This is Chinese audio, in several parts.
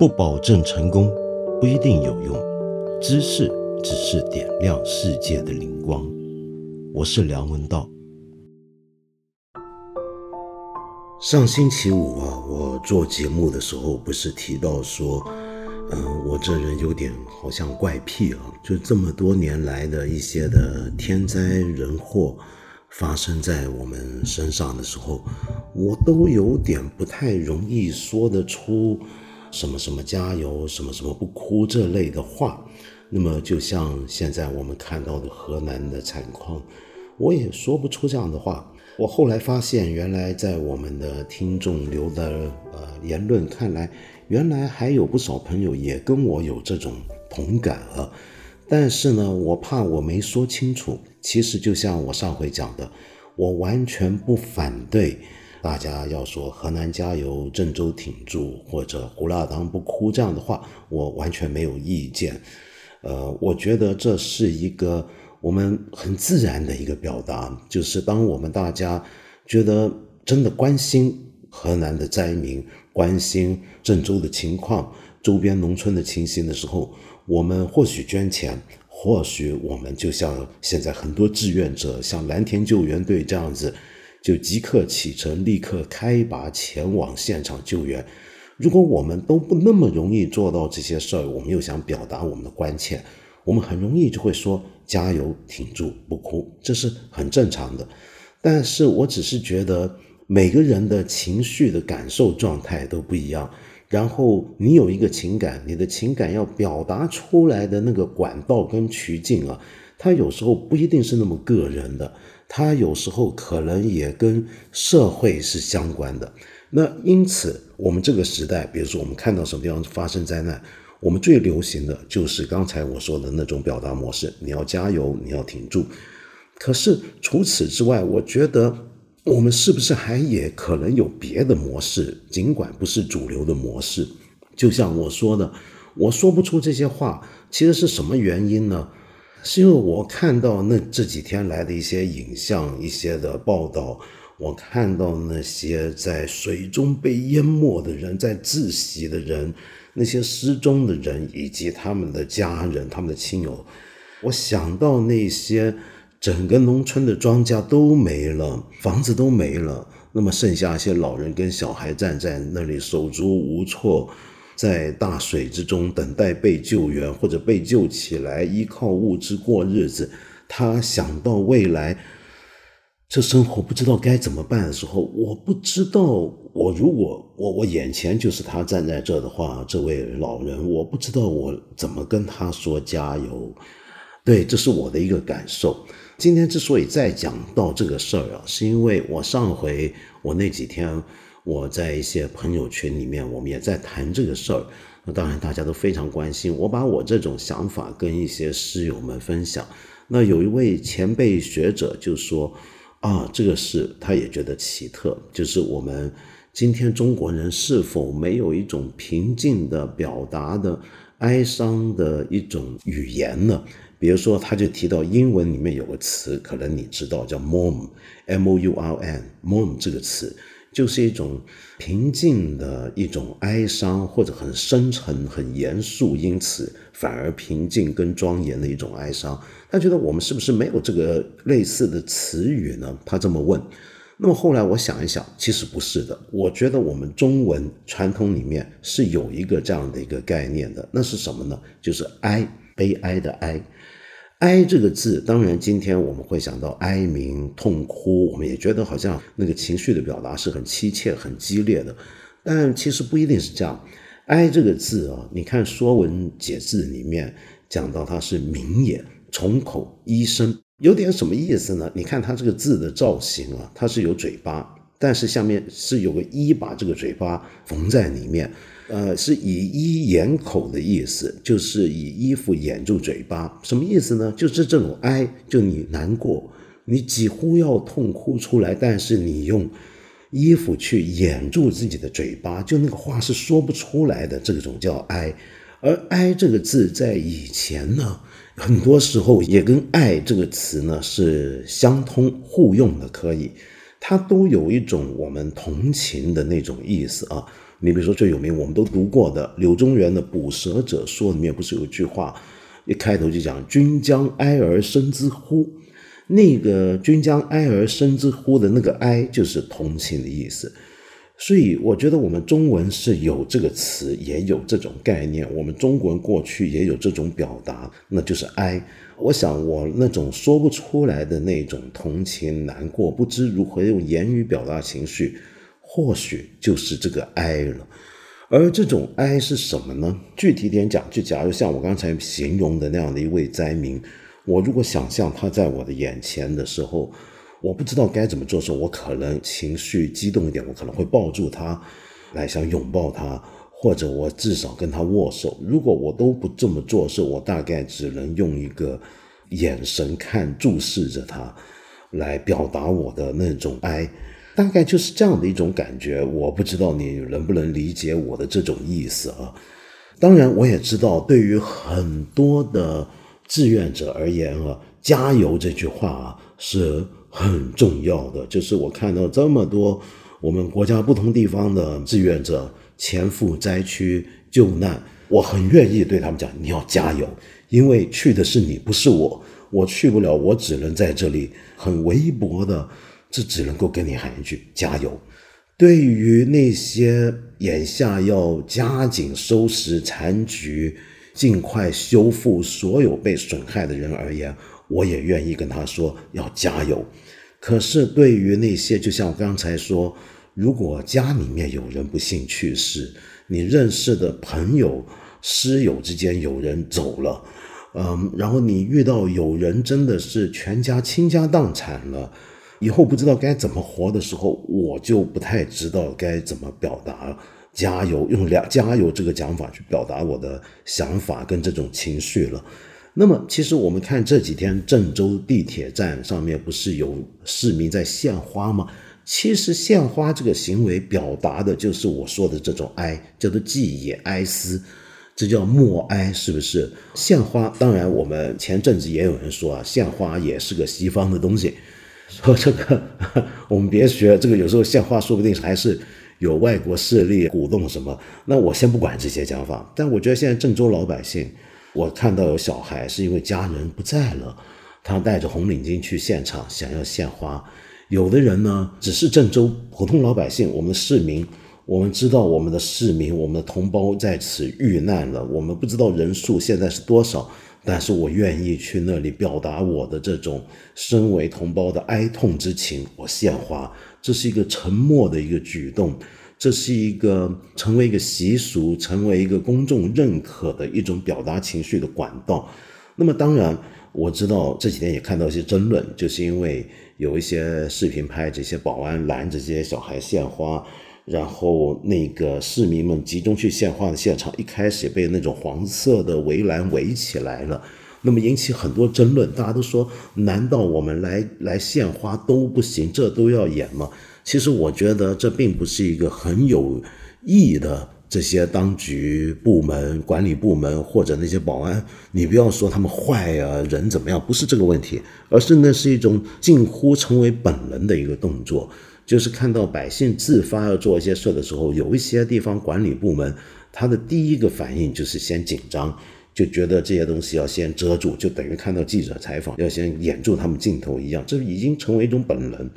不保证成功，不一定有用。知识只是点亮世界的灵光。我是梁文道。上星期五啊，我做节目的时候不是提到说，嗯，我这人有点好像怪癖啊，就这么多年来的一些的天灾人祸。发生在我们身上的时候，我都有点不太容易说得出什么什么加油，什么什么不哭这类的话。那么，就像现在我们看到的河南的惨况，我也说不出这样的话。我后来发现，原来在我们的听众留的呃言论看来，原来还有不少朋友也跟我有这种同感啊。但是呢，我怕我没说清楚。其实就像我上回讲的，我完全不反对大家要说河南加油、郑州挺住或者胡辣汤不哭这样的话，我完全没有意见。呃，我觉得这是一个我们很自然的一个表达，就是当我们大家觉得真的关心河南的灾民、关心郑州的情况、周边农村的情形的时候。我们或许捐钱，或许我们就像现在很多志愿者，像蓝田救援队这样子，就即刻启程，立刻开拔前往现场救援。如果我们都不那么容易做到这些事儿，我们又想表达我们的关切，我们很容易就会说加油、挺住、不哭，这是很正常的。但是我只是觉得每个人的情绪的感受状态都不一样。然后你有一个情感，你的情感要表达出来的那个管道跟渠径啊，它有时候不一定是那么个人的，它有时候可能也跟社会是相关的。那因此，我们这个时代，比如说我们看到什么地方发生灾难，我们最流行的就是刚才我说的那种表达模式：你要加油，你要挺住。可是除此之外，我觉得。我们是不是还也可能有别的模式？尽管不是主流的模式，就像我说的，我说不出这些话，其实是什么原因呢？是因为我看到那这几天来的一些影像、一些的报道，我看到那些在水中被淹没的人、在窒息的人、那些失踪的人以及他们的家人、他们的亲友，我想到那些。整个农村的庄稼都没了，房子都没了，那么剩下一些老人跟小孩站在那里手足无措，在大水之中等待被救援或者被救起来，依靠物资过日子。他想到未来，这生活不知道该怎么办的时候，我不知道，我如果我我眼前就是他站在这的话，这位老人，我不知道我怎么跟他说加油。对，这是我的一个感受。今天之所以再讲到这个事儿啊，是因为我上回我那几天我在一些朋友圈里面，我们也在谈这个事儿。那当然大家都非常关心，我把我这种想法跟一些师友们分享。那有一位前辈学者就说啊，这个事他也觉得奇特，就是我们今天中国人是否没有一种平静的表达的哀伤的一种语言呢？比如说，他就提到英文里面有个词，可能你知道叫 mourn，m o u r n，mourn 这个词就是一种平静的一种哀伤，或者很深沉、很严肃，因此反而平静跟庄严的一种哀伤。他觉得我们是不是没有这个类似的词语呢？他这么问。那么后来我想一想，其实不是的。我觉得我们中文传统里面是有一个这样的一个概念的，那是什么呢？就是哀，悲哀的哀。哀这个字，当然今天我们会想到哀鸣、痛哭，我们也觉得好像那个情绪的表达是很凄切、很激烈的，但其实不一定是这样。哀这个字啊，你看《说文解字》里面讲到它是鸣也，从口一声，有点什么意思呢？你看它这个字的造型啊，它是有嘴巴，但是下面是有个一，把这个嘴巴缝在里面。呃，是以衣掩口的意思，就是以衣服掩住嘴巴，什么意思呢？就是这种哀，就你难过，你几乎要痛哭出来，但是你用衣服去掩住自己的嘴巴，就那个话是说不出来的，这种叫哀。而哀这个字在以前呢，很多时候也跟爱这个词呢是相通互用的，可以。它都有一种我们同情的那种意思啊。你比如说最有名，我们都读过的柳宗元的《捕蛇者说》里面不是有一句话，一开头就讲“君将哀而生之乎”，那个“君将哀而生之乎”的那个“哀”就是同情的意思。所以我觉得我们中文是有这个词，也有这种概念。我们中国人过去也有这种表达，那就是哀。我想我那种说不出来的那种同情、难过，不知如何用言语表达情绪，或许就是这个哀了。而这种哀是什么呢？具体点讲，就假如像我刚才形容的那样的一位灾民，我如果想象他在我的眼前的时候。我不知道该怎么做时候，我可能情绪激动一点，我可能会抱住他，来想拥抱他，或者我至少跟他握手。如果我都不这么做时，我大概只能用一个眼神看注视着他，来表达我的那种哀，大概就是这样的一种感觉。我不知道你能不能理解我的这种意思啊？当然，我也知道对于很多的志愿者而言啊，加油这句话啊是。很重要的就是，我看到这么多我们国家不同地方的志愿者前赴灾区救难，我很愿意对他们讲：你要加油，因为去的是你，不是我，我去不了，我只能在这里很微薄的，这只能够跟你喊一句加油。对于那些眼下要加紧收拾残局、尽快修复所有被损害的人而言，我也愿意跟他说要加油，可是对于那些，就像我刚才说，如果家里面有人不幸去世，你认识的朋友、师友之间有人走了，嗯，然后你遇到有人真的是全家倾家荡产了，以后不知道该怎么活的时候，我就不太知道该怎么表达加油，用两加油这个讲法去表达我的想法跟这种情绪了。那么，其实我们看这几天郑州地铁站上面不是有市民在献花吗？其实献花这个行为表达的就是我说的这种哀，叫做祭也哀思，这叫默哀，是不是？献花，当然我们前阵子也有人说啊，献花也是个西方的东西，说这个我们别学，这个有时候献花说不定还是有外国势力鼓动什么。那我先不管这些讲法，但我觉得现在郑州老百姓。我看到有小孩是因为家人不在了，他带着红领巾去现场想要献花。有的人呢，只是郑州普通老百姓，我们的市民，我们知道我们的市民，我们的同胞在此遇难了。我们不知道人数现在是多少，但是我愿意去那里表达我的这种身为同胞的哀痛之情。我献花，这是一个沉默的一个举动。这是一个成为一个习俗，成为一个公众认可的一种表达情绪的管道。那么，当然我知道这几天也看到一些争论，就是因为有一些视频拍这些保安拦着这些小孩献花，然后那个市民们集中去献花的现场，一开始被那种黄色的围栏围起来了，那么引起很多争论。大家都说，难道我们来来献花都不行，这都要演吗？其实我觉得这并不是一个很有意义的这些当局部门、管理部门或者那些保安，你不要说他们坏呀，人怎么样，不是这个问题，而是那是一种近乎成为本能的一个动作，就是看到百姓自发要做一些事的时候，有一些地方管理部门他的第一个反应就是先紧张，就觉得这些东西要先遮住，就等于看到记者采访要先掩住他们镜头一样，这已经成为一种本能。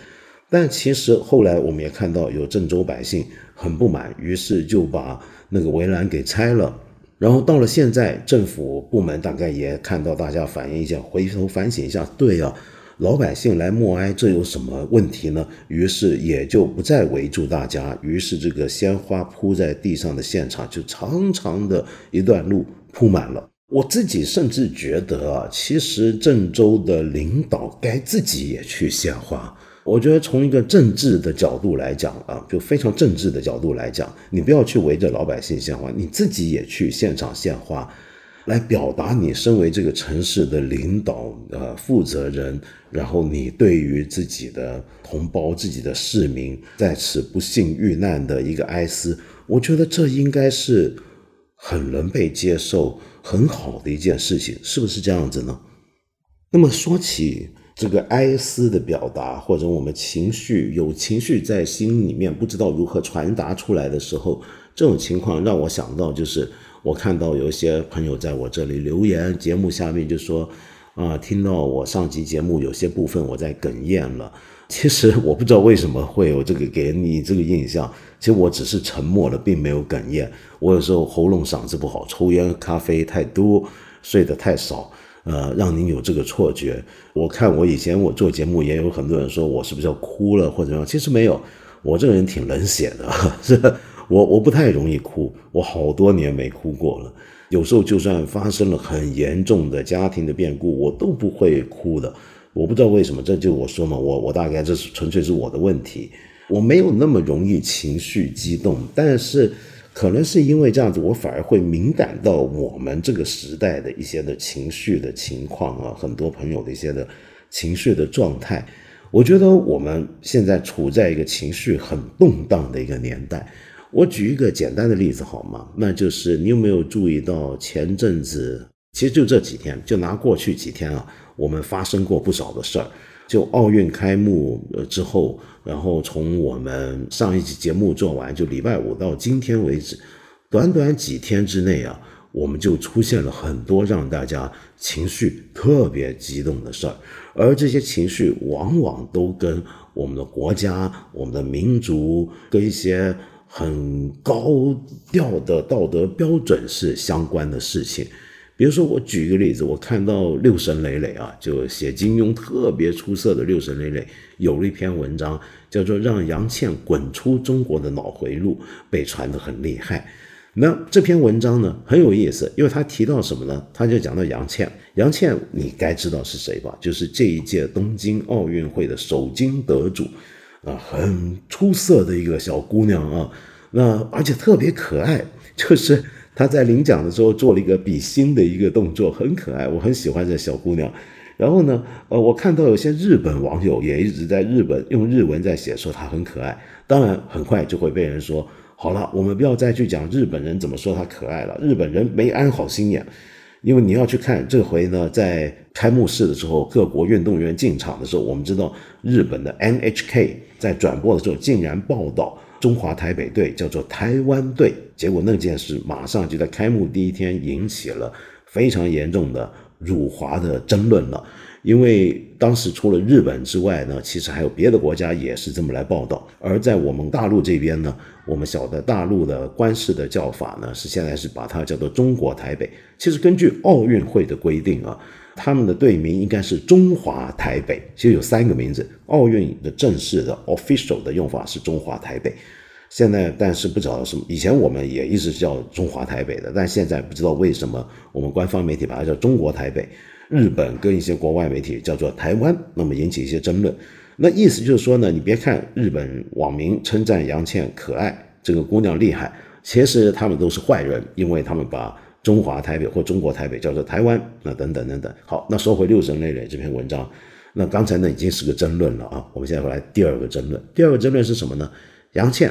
但其实后来我们也看到有郑州百姓很不满，于是就把那个围栏给拆了。然后到了现在，政府部门大概也看到大家反映一下，回头反省一下，对呀，老百姓来默哀，这有什么问题呢？于是也就不再围住大家，于是这个鲜花铺在地上的现场就长长的一段路铺满了。我自己甚至觉得啊，其实郑州的领导该自己也去献花。我觉得从一个政治的角度来讲啊，就非常政治的角度来讲，你不要去围着老百姓献花，你自己也去现场献花，来表达你身为这个城市的领导呃负责人，然后你对于自己的同胞、自己的市民在此不幸遇难的一个哀思，我觉得这应该是很能被接受、很好的一件事情，是不是这样子呢？那么说起。这个哀思的表达，或者我们情绪有情绪在心里面不知道如何传达出来的时候，这种情况让我想到，就是我看到有一些朋友在我这里留言，节目下面就说，啊，听到我上集节目有些部分我在哽咽了。其实 我不知道为什么会有这个给你这个印象，其实我只是沉默了，并没有哽咽。我有时候喉咙嗓子不好，抽烟咖啡太多，睡得太少。呃，让您有这个错觉。我看我以前我做节目也有很多人说我是不是要哭了或者怎样，其实没有。我这个人挺冷血的，是 我我不太容易哭，我好多年没哭过了。有时候就算发生了很严重的家庭的变故，我都不会哭的。我不知道为什么，这就我说嘛，我我大概这是纯粹是我的问题，我没有那么容易情绪激动，但是。可能是因为这样子，我反而会敏感到我们这个时代的一些的情绪的情况啊，很多朋友的一些的情绪的状态。我觉得我们现在处在一个情绪很动荡的一个年代。我举一个简单的例子好吗？那就是你有没有注意到前阵子，其实就这几天，就拿过去几天啊，我们发生过不少的事儿。就奥运开幕呃之后，然后从我们上一期节目做完，就礼拜五到今天为止，短短几天之内啊，我们就出现了很多让大家情绪特别激动的事儿，而这些情绪往往都跟我们的国家、我们的民族跟一些很高调的道德标准是相关的事情。比如说，我举一个例子，我看到六神磊磊啊，就写金庸特别出色的六神磊磊，有了一篇文章，叫做《让杨倩滚出中国的脑回路》，被传得很厉害。那这篇文章呢很有意思，因为他提到什么呢？他就讲到杨倩，杨倩你该知道是谁吧？就是这一届东京奥运会的首金得主，啊，很出色的一个小姑娘啊，那而且特别可爱，就是。她在领奖的时候做了一个比心的一个动作，很可爱，我很喜欢这小姑娘。然后呢，呃，我看到有些日本网友也一直在日本用日文在写，说她很可爱。当然，很快就会被人说，好了，我们不要再去讲日本人怎么说她可爱了，日本人没安好心眼。因为你要去看这回呢，在开幕式的时候，各国运动员进场的时候，我们知道日本的 NHK 在转播的时候竟然报道。中华台北队叫做台湾队，结果那件事马上就在开幕第一天引起了非常严重的辱华的争论了。因为当时除了日本之外呢，其实还有别的国家也是这么来报道。而在我们大陆这边呢，我们晓得大陆的官式的叫法呢是现在是把它叫做中国台北。其实根据奥运会的规定啊。他们的队名应该是中华台北，其实有三个名字。奥运的正式的 official 的用法是中华台北，现在但是不知道什么。以前我们也一直叫中华台北的，但现在不知道为什么我们官方媒体把它叫中国台北。日本跟一些国外媒体叫做台湾，那么引起一些争论。那意思就是说呢，你别看日本网民称赞杨倩可爱，这个姑娘厉害，其实他们都是坏人，因为他们把。中华台北或中国台北叫做台湾，那等等等等。好，那说回六神磊磊这篇文章，那刚才呢已经是个争论了啊。我们现在回来第二个争论，第二个争论是什么呢？杨倩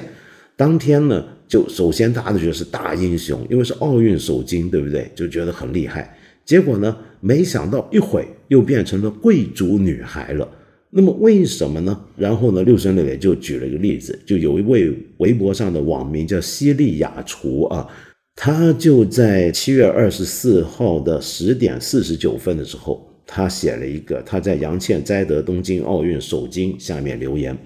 当天呢，就首先大家都觉得是大英雄，因为是奥运首金，对不对？就觉得很厉害。结果呢，没想到一会又变成了贵族女孩了。那么为什么呢？然后呢，六神磊磊就举了一个例子，就有一位微博上的网名叫西利雅厨啊。他就在七月二十四号的十点四十九分的时候，他写了一个他在杨倩摘得东京奥运首金下面留言，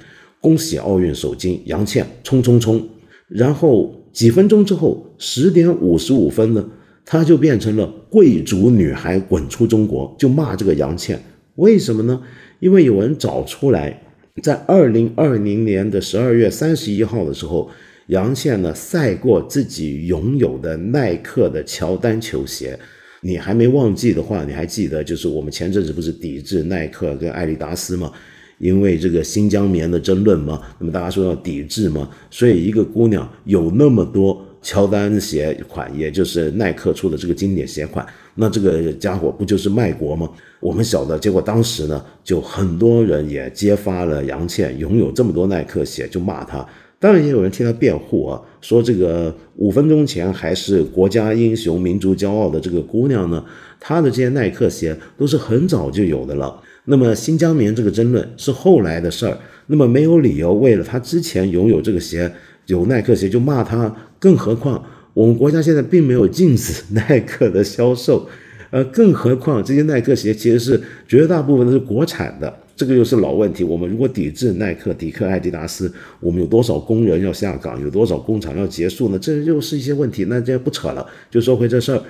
恭喜奥运首金杨倩冲冲冲！然后几分钟之后，十点五十五分呢，他就变成了贵族女孩滚出中国，就骂这个杨倩。为什么呢？因为有人找出来，在二零二零年的十二月三十一号的时候。杨倩呢赛过自己拥有的耐克的乔丹球鞋，你还没忘记的话，你还记得就是我们前阵子不是抵制耐克跟艾迪达斯吗？因为这个新疆棉的争论吗？那么大家说要抵制吗？所以一个姑娘有那么多乔丹鞋款，也就是耐克出的这个经典鞋款，那这个家伙不就是卖国吗？我们晓得，结果当时呢，就很多人也揭发了杨倩拥有这么多耐克鞋，就骂她。当然也有人替他辩护啊，说这个五分钟前还是国家英雄、民族骄傲的这个姑娘呢，她的这些耐克鞋都是很早就有的了。那么新疆棉这个争论是后来的事儿，那么没有理由为了他之前拥有这个鞋有耐克鞋就骂他，更何况我们国家现在并没有禁止耐克的销售，呃，更何况这些耐克鞋其实是绝大部分都是国产的。这个又是老问题。我们如果抵制耐克、迪克、艾迪达斯，我们有多少工人要下岗，有多少工厂要结束呢？这又是一些问题。那这不扯了，就说回这事儿。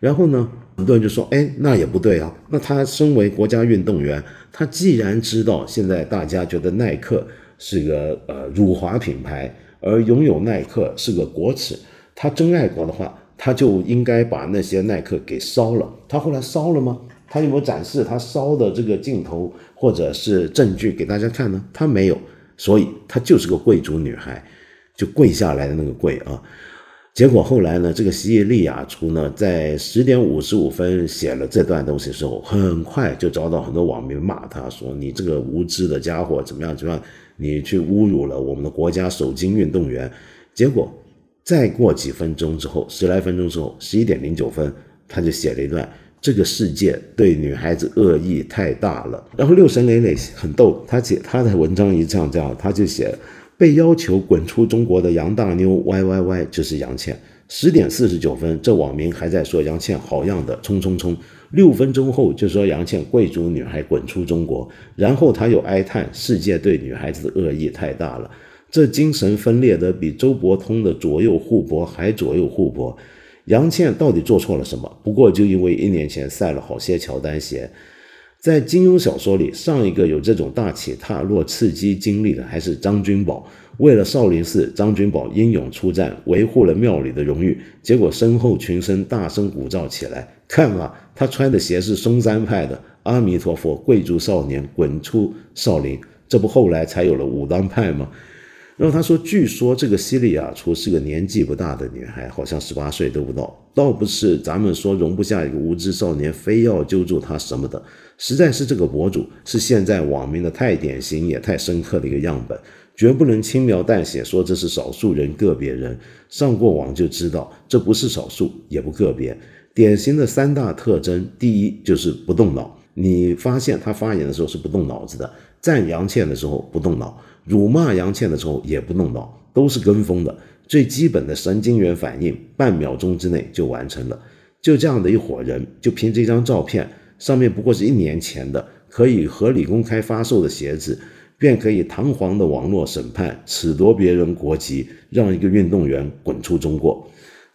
然后呢，很多人就说：“哎，那也不对啊。那他身为国家运动员，他既然知道现在大家觉得耐克是个呃辱华品牌，而拥有耐克是个国耻，他真爱国的话，他就应该把那些耐克给烧了。他后来烧了吗？他有没有展示他烧的这个镜头？”或者是证据给大家看呢？他没有，所以他就是个贵族女孩，就跪下来的那个跪啊。结果后来呢，这个西利亚出呢，在十点五十五分写了这段东西的时候，很快就遭到很多网民骂，他说：“你这个无知的家伙，怎么样怎么样？你去侮辱了我们的国家首金运动员。”结果再过几分钟之后，十来分钟之后，十一点零九分，他就写了一段。这个世界对女孩子恶意太大了。然后六神磊磊很逗，他写他的文章一这样这样，他就写被要求滚出中国的杨大妞 Y Y Y 就是杨倩。十点四十九分，这网民还在说杨倩好样的，冲冲冲。六分钟后就说杨倩贵族女孩滚出中国，然后他又哀叹世界对女孩子的恶意太大了，这精神分裂的比周伯通的左右互搏还左右互搏。杨倩到底做错了什么？不过就因为一年前晒了好些乔丹鞋，在金庸小说里，上一个有这种大起大落、刺激经历的还是张君宝。为了少林寺，张君宝英勇出战，维护了庙里的荣誉，结果身后群生大声鼓噪起来：“看啊，他穿的鞋是嵩山派的，阿弥陀佛，贵族少年滚出少林！”这不后来才有了武当派吗？然后他说：“据说这个西利亚初是个年纪不大的女孩，好像十八岁都不到。倒不是咱们说容不下一个无知少年，非要揪住她什么的。实在是这个博主是现在网民的太典型也太深刻的一个样本，绝不能轻描淡写说这是少数人、个别人。上过网就知道，这不是少数，也不个别。典型的三大特征：第一就是不动脑。你发现他发言的时候是不动脑子的，赞杨倩的时候不动脑。”辱骂杨倩的时候也不动脑，都是跟风的。最基本的神经元反应，半秒钟之内就完成了。就这样的一伙人，就凭这张照片，上面不过是一年前的可以合理公开发售的鞋子，便可以堂皇的网络审判，褫夺别人国籍，让一个运动员滚出中国。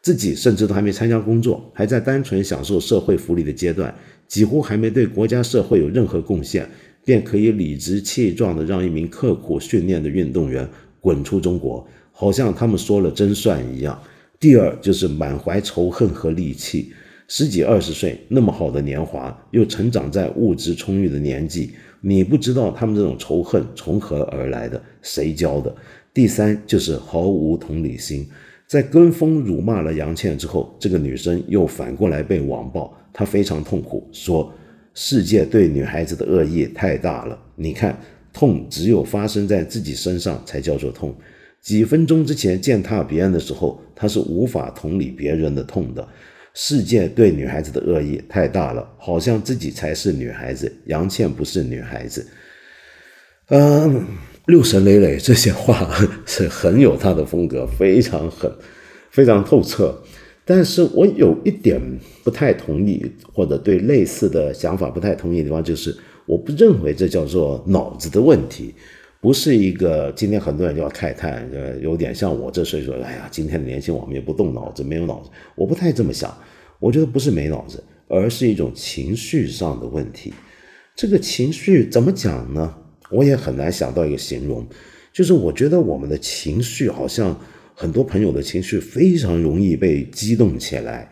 自己甚至都还没参加工作，还在单纯享受社会福利的阶段，几乎还没对国家社会有任何贡献。便可以理直气壮地让一名刻苦训练的运动员滚出中国，好像他们说了真算一样。第二就是满怀仇恨和戾气，十几二十岁那么好的年华，又成长在物质充裕的年纪，你不知道他们这种仇恨从何而来的，谁教的？第三就是毫无同理心，在跟风辱骂了杨倩之后，这个女生又反过来被网暴，她非常痛苦，说。世界对女孩子的恶意太大了，你看，痛只有发生在自己身上才叫做痛。几分钟之前践踏别人的时候，她是无法同理别人的痛的。世界对女孩子的恶意太大了，好像自己才是女孩子，杨倩不是女孩子。嗯，六神磊磊这些话是很有他的风格，非常狠，非常透彻。但是我有一点不太同意，或者对类似的想法不太同意的地方，就是我不认为这叫做脑子的问题，不是一个今天很多人就要慨叹，呃，有点像我这岁数，哎呀，今天的年轻网民不动脑子，没有脑子，我不太这么想，我觉得不是没脑子，而是一种情绪上的问题。这个情绪怎么讲呢？我也很难想到一个形容，就是我觉得我们的情绪好像。很多朋友的情绪非常容易被激动起来，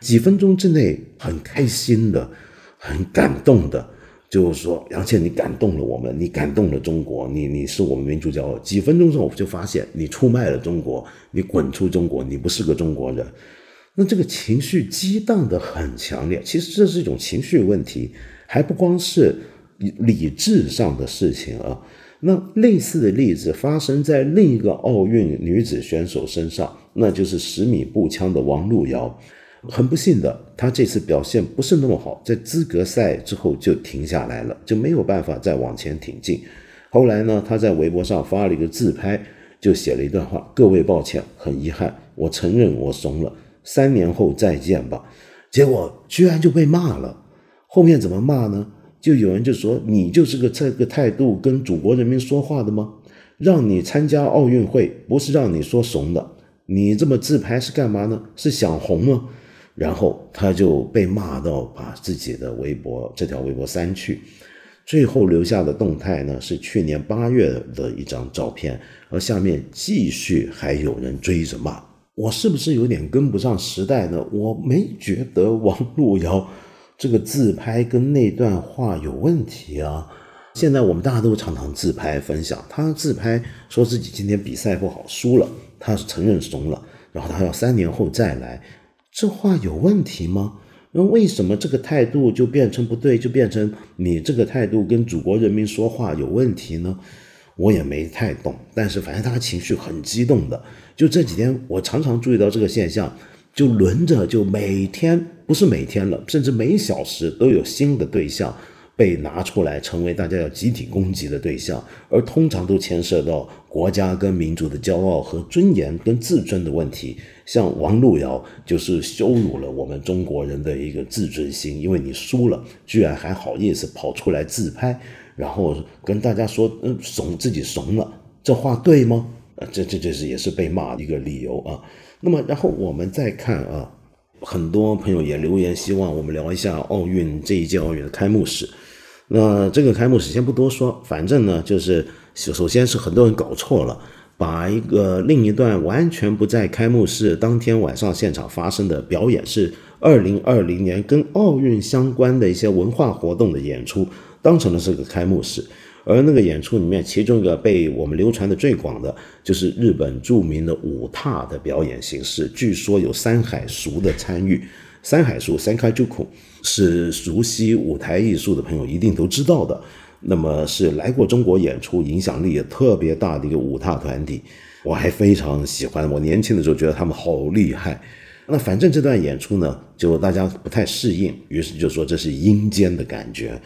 几分钟之内很开心的、很感动的，就是说杨倩，你感动了我们，你感动了中国，你你是我们民族骄傲。几分钟之后，我就发现你出卖了中国，你滚出中国，你不是个中国人。那这个情绪激荡的很强烈，其实这是一种情绪问题，还不光是理智上的事情啊。那类似的例子发生在另一个奥运女子选手身上，那就是十米步枪的王璐瑶。很不幸的，她这次表现不是那么好，在资格赛之后就停下来了，就没有办法再往前挺进。后来呢，她在微博上发了一个自拍，就写了一段话：“各位抱歉，很遗憾，我承认我怂了，三年后再见吧。”结果居然就被骂了。后面怎么骂呢？就有人就说：“你就是个这个态度跟祖国人民说话的吗？让你参加奥运会不是让你说怂的，你这么自拍是干嘛呢？是想红吗？”然后他就被骂到把自己的微博这条微博删去，最后留下的动态呢是去年八月的一张照片，而下面继续还有人追着骂，我是不是有点跟不上时代呢？我没觉得王璐瑶这个自拍跟那段话有问题啊。现在我们大家都常常自拍分享，他自拍说自己今天比赛不好输了，他是承认怂了，然后他要三年后再来。这话有问题吗？那为什么这个态度就变成不对，就变成你这个态度跟祖国人民说话有问题呢？我也没太懂，但是反正他情绪很激动的。就这几天，我常常注意到这个现象，就轮着就每天不是每天了，甚至每小时都有新的对象。被拿出来成为大家要集体攻击的对象，而通常都牵涉到国家跟民族的骄傲和尊严跟自尊的问题。像王璐瑶就是羞辱了我们中国人的一个自尊心，因为你输了，居然还好意思跑出来自拍，然后跟大家说嗯怂自己怂了，这话对吗？啊，这这这是也是被骂的一个理由啊。那么然后我们再看啊，很多朋友也留言希望我们聊一下奥运这一届奥运的开幕式。那这个开幕式先不多说，反正呢，就是首先是很多人搞错了，把一个另一段完全不在开幕式当天晚上现场发生的表演，是二零二零年跟奥运相关的一些文化活动的演出，当成了是个开幕式。而那个演出里面，其中一个被我们流传的最广的，就是日本著名的舞踏的表演形式，据说有山海熟的参与。山海熟三开就孔。是熟悉舞台艺术的朋友一定都知道的，那么是来过中国演出、影响力也特别大的一个舞踏团体，我还非常喜欢。我年轻的时候觉得他们好厉害。那反正这段演出呢，就大家不太适应，于是就说这是阴间的感觉。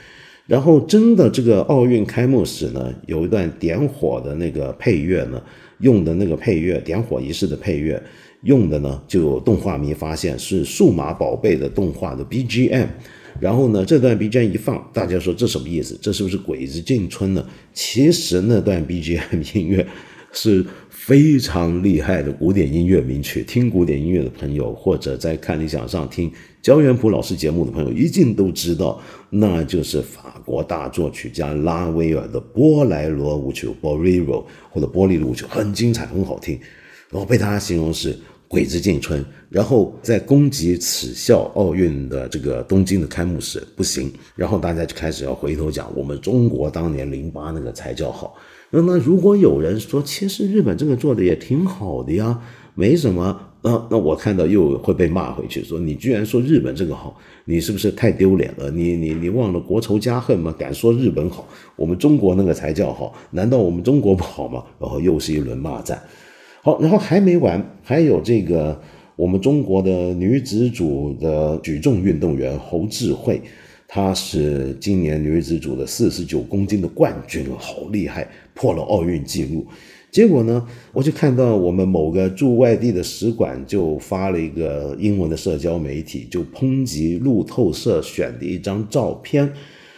然后真的这个奥运开幕式呢，有一段点火的那个配乐呢，用的那个配乐，点火仪式的配乐。用的呢，就有动画迷发现是数码宝贝的动画的 BGM，然后呢，这段 BGM 一放，大家说这什么意思？这是不是鬼子进村呢？其实那段 BGM 音乐是非常厉害的古典音乐名曲，听古典音乐的朋友或者在看理想上听焦元溥老师节目的朋友，一定都知道，那就是法国大作曲家拉威尔的波莱罗舞曲 （Bolero） 或者波利的舞曲，很精彩，很好听。然后被大家形容是。鬼子进村，然后在攻击此校奥运的这个东京的开幕式不行，然后大家就开始要回头讲我们中国当年零八那个才叫好。那那如果有人说，其实日本这个做的也挺好的呀，没什么，那那我看到又会被骂回去，说你居然说日本这个好，你是不是太丢脸了？你你你忘了国仇家恨吗？敢说日本好，我们中国那个才叫好，难道我们中国不好吗？然后又是一轮骂战。好，然后还没完，还有这个我们中国的女子组的举重运动员侯智慧，他是今年女子组的四十九公斤的冠军，好厉害，破了奥运纪录。结果呢，我就看到我们某个驻外地的使馆就发了一个英文的社交媒体，就抨击路透社选的一张照片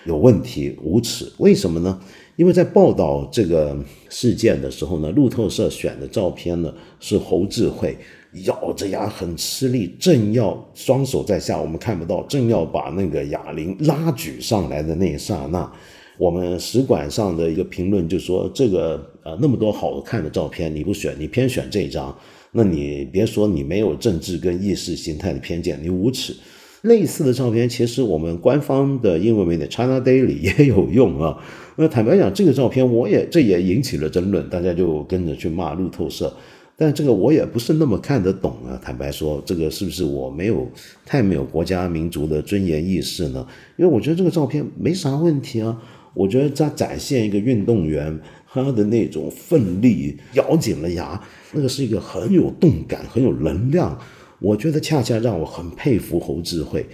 有问题，无耻。为什么呢？因为在报道这个事件的时候呢，路透社选的照片呢是侯智慧咬着牙很吃力，正要双手在下，我们看不到，正要把那个哑铃拉举上来的那一刹那，我们使馆上的一个评论就说：这个呃那么多好看的照片你不选，你偏选这张，那你别说你没有政治跟意识形态的偏见，你无耻。类似的照片，其实我们官方的英文媒体 China Daily 也有用啊。那坦白讲，这个照片我也这也引起了争论，大家就跟着去骂路透社。但这个我也不是那么看得懂啊。坦白说，这个是不是我没有太没有国家民族的尊严意识呢？因为我觉得这个照片没啥问题啊。我觉得在展现一个运动员他的那种奋力，咬紧了牙，那个是一个很有动感、很有能量。我觉得恰恰让我很佩服侯智慧。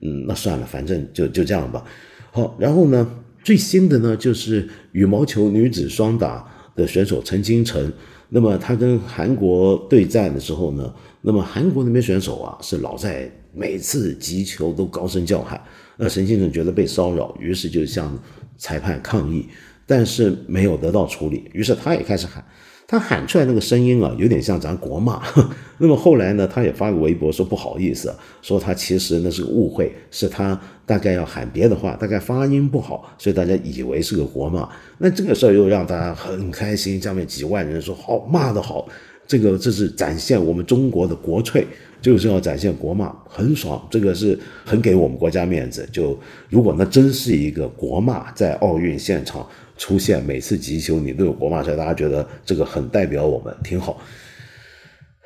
嗯，那算了，反正就就这样吧。好，然后呢，最新的呢就是羽毛球女子双打的选手陈金晨。那么他跟韩国对战的时候呢，那么韩国那边选手啊是老在每次击球都高声叫喊，那陈先生觉得被骚扰，于是就向裁判抗议，但是没有得到处理，于是他也开始喊。他喊出来那个声音啊，有点像咱国骂。那么后来呢，他也发个微博说不好意思，说他其实那是个误会，是他大概要喊别的话，大概发音不好，所以大家以为是个国骂。那这个事儿又让大家很开心，下面几万人说好骂得好，这个这是展现我们中国的国粹，就是要展现国骂，很爽，这个是很给我们国家面子。就如果那真是一个国骂在奥运现场。出现每次击球你都有国骂赛，大家觉得这个很代表我们，挺好。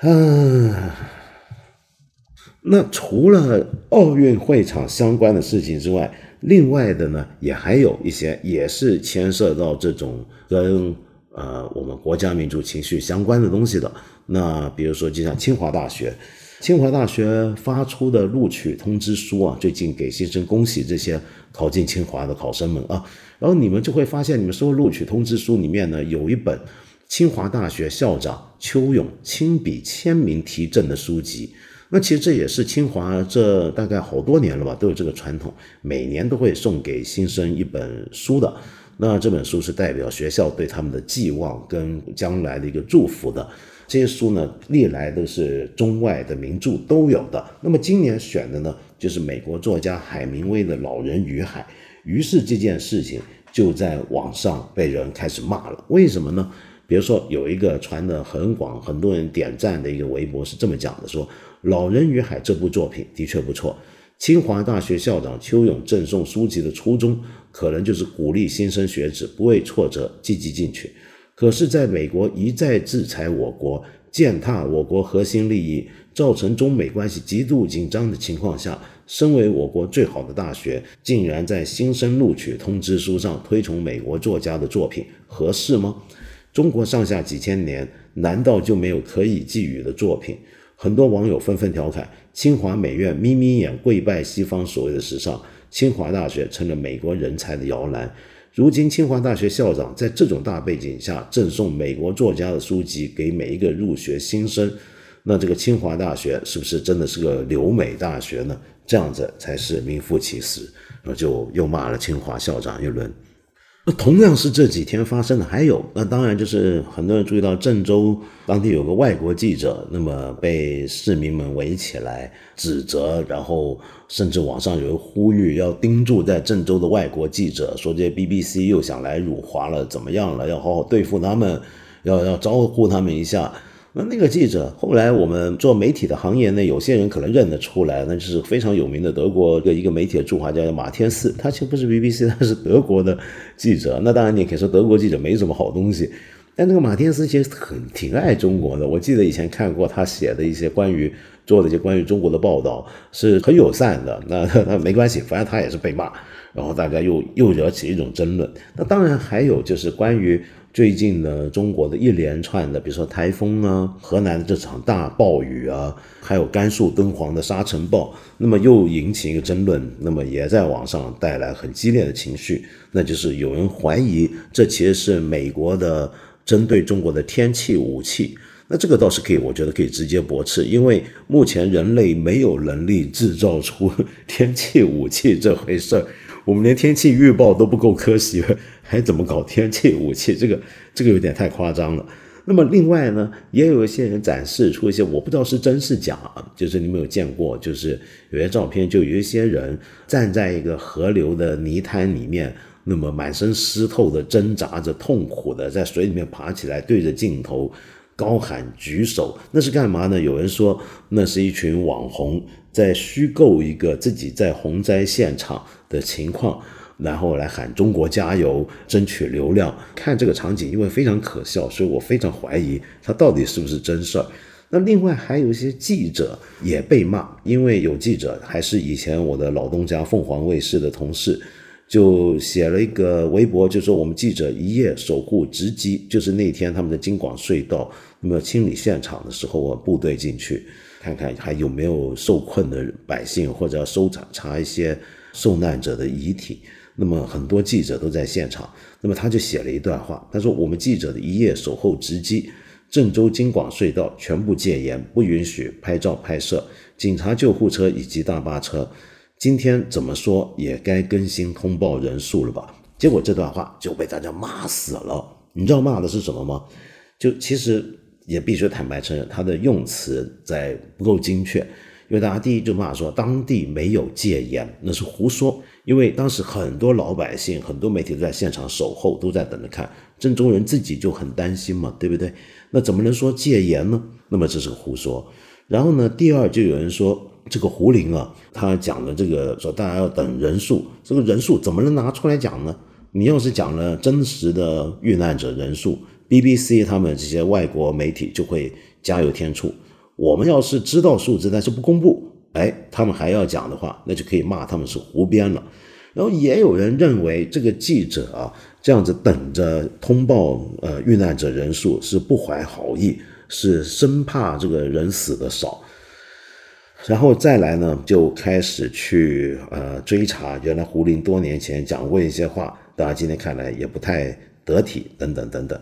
嗯，那除了奥运会场相关的事情之外，另外的呢也还有一些，也是牵涉到这种跟呃我们国家民族情绪相关的东西的。那比如说，就像清华大学。清华大学发出的录取通知书啊，最近给新生恭喜这些考进清华的考生们啊，然后你们就会发现，你们收录取通知书里面呢，有一本清华大学校长邱勇亲笔签名题赠的书籍。那其实这也是清华这大概好多年了吧，都有这个传统，每年都会送给新生一本书的。那这本书是代表学校对他们的寄望跟将来的一个祝福的。这些书呢，历来都是中外的名著都有的。那么今年选的呢，就是美国作家海明威的《老人与海》。于是这件事情就在网上被人开始骂了。为什么呢？比如说有一个传的很广、很多人点赞的一个微博是这么讲的：说《老人与海》这部作品的确不错。清华大学校长邱勇赠送书籍的初衷，可能就是鼓励新生学子不畏挫折，积极进取。可是，在美国一再制裁我国、践踏我国核心利益，造成中美关系极度紧张的情况下，身为我国最好的大学，竟然在新生录取通知书上推崇美国作家的作品，合适吗？中国上下几千年，难道就没有可以寄予的作品？很多网友纷纷调侃：清华美院眯眯眼跪拜西方所谓的时尚，清华大学成了美国人才的摇篮。如今，清华大学校长在这种大背景下赠送美国作家的书籍给每一个入学新生，那这个清华大学是不是真的是个留美大学呢？这样子才是名副其实。然后就又骂了清华校长一轮。那同样是这几天发生的，还有那当然就是很多人注意到郑州当地有个外国记者，那么被市民们围起来指责，然后甚至网上有人呼吁要盯住在郑州的外国记者，说这些 BBC 又想来辱华了，怎么样了？要好好对付他们，要要招呼他们一下。那那个记者，后来我们做媒体的行业内，有些人可能认得出来，那就是非常有名的德国的一个媒体的驻华叫马天四，他其实不是 BBC，他是德国的记者。那当然，你可以说德国记者没什么好东西，但那个马天四其实很挺爱中国的。我记得以前看过他写的一些关于做的一些关于中国的报道，是很友善的。那那没关系，反正他也是被骂，然后大家又又惹起一种争论。那当然还有就是关于。最近呢，中国的一连串的，比如说台风啊，河南的这场大暴雨啊，还有甘肃敦煌的沙尘暴，那么又引起一个争论，那么也在网上带来很激烈的情绪，那就是有人怀疑这其实是美国的针对中国的天气武器。那这个倒是可以，我觉得可以直接驳斥，因为目前人类没有能力制造出天气武器这回事儿。我们连天气预报都不够科学，还怎么搞天气武器？这个这个有点太夸张了。那么另外呢，也有一些人展示出一些我不知道是真是假，就是你们有见过，就是有些照片，就有一些人站在一个河流的泥滩里面，那么满身湿透的挣扎着，痛苦的在水里面爬起来，对着镜头高喊举手，那是干嘛呢？有人说那是一群网红。在虚构一个自己在洪灾现场的情况，然后来喊中国加油，争取流量。看这个场景，因为非常可笑，所以我非常怀疑他到底是不是真事儿。那另外还有一些记者也被骂，因为有记者还是以前我的老东家凤凰卫视的同事，就写了一个微博，就说我们记者一夜守护直击，就是那天他们的京广隧道。那么清理现场的时候我，部队进去看看还有没有受困的百姓，或者要搜查查一些受难者的遗体。那么很多记者都在现场，那么他就写了一段话，他说：“我们记者的一夜守候直击，郑州京广隧道全部戒严，不允许拍照拍摄，警察救护车以及大巴车，今天怎么说也该更新通报人数了吧？”结果这段话就被大家骂死了。你知道骂的是什么吗？就其实也必须坦白承认，他的用词在不够精确。因为大家第一就骂说当地没有戒严，那是胡说。因为当时很多老百姓、很多媒体都在现场守候，都在等着看。郑州人自己就很担心嘛，对不对？那怎么能说戒严呢？那么这是胡说。然后呢，第二就有人说这个胡林啊，他讲的这个说大家要等人数，这个人数怎么能拿出来讲呢？你要是讲了真实的遇难者人数，BBC 他们这些外国媒体就会加油添醋。我们要是知道数字，但是不公布，哎，他们还要讲的话，那就可以骂他们是胡编了。然后也有人认为这个记者啊，这样子等着通报呃遇难者人数是不怀好意，是生怕这个人死的少。然后再来呢，就开始去呃追查原来胡林多年前讲过一些话，大家今天看来也不太得体，等等等等。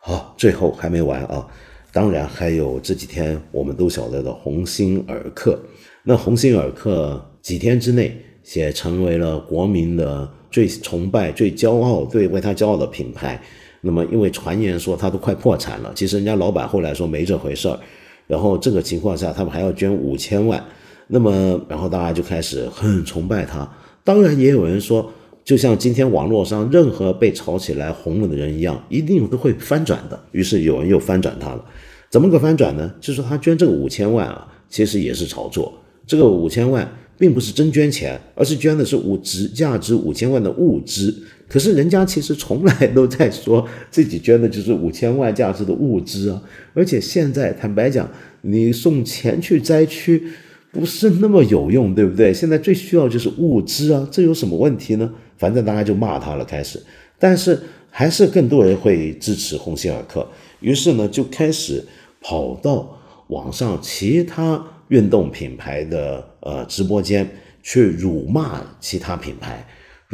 好，最后还没完啊。当然，还有这几天我们都晓得的鸿星尔克。那鸿星尔克几天之内也成为了国民的最崇拜、最骄傲、最为他骄傲的品牌。那么，因为传言说他都快破产了，其实人家老板后来说没这回事儿。然后这个情况下，他们还要捐五千万。那么，然后大家就开始很崇拜他。当然，也有人说，就像今天网络上任何被炒起来红了的人一样，一定都会翻转的。于是有人又翻转他了。怎么个翻转呢？就是他捐这个五千万啊，其实也是炒作。这个五千万并不是真捐钱，而是捐的是物值价值五千万的物资。可是人家其实从来都在说自己捐的就是五千万价值的物资啊。而且现在坦白讲，你送钱去灾区不是那么有用，对不对？现在最需要就是物资啊，这有什么问题呢？反正大家就骂他了，开始。但是还是更多人会支持鸿星尔克，于是呢就开始。跑到网上其他运动品牌的呃直播间去辱骂其他品牌，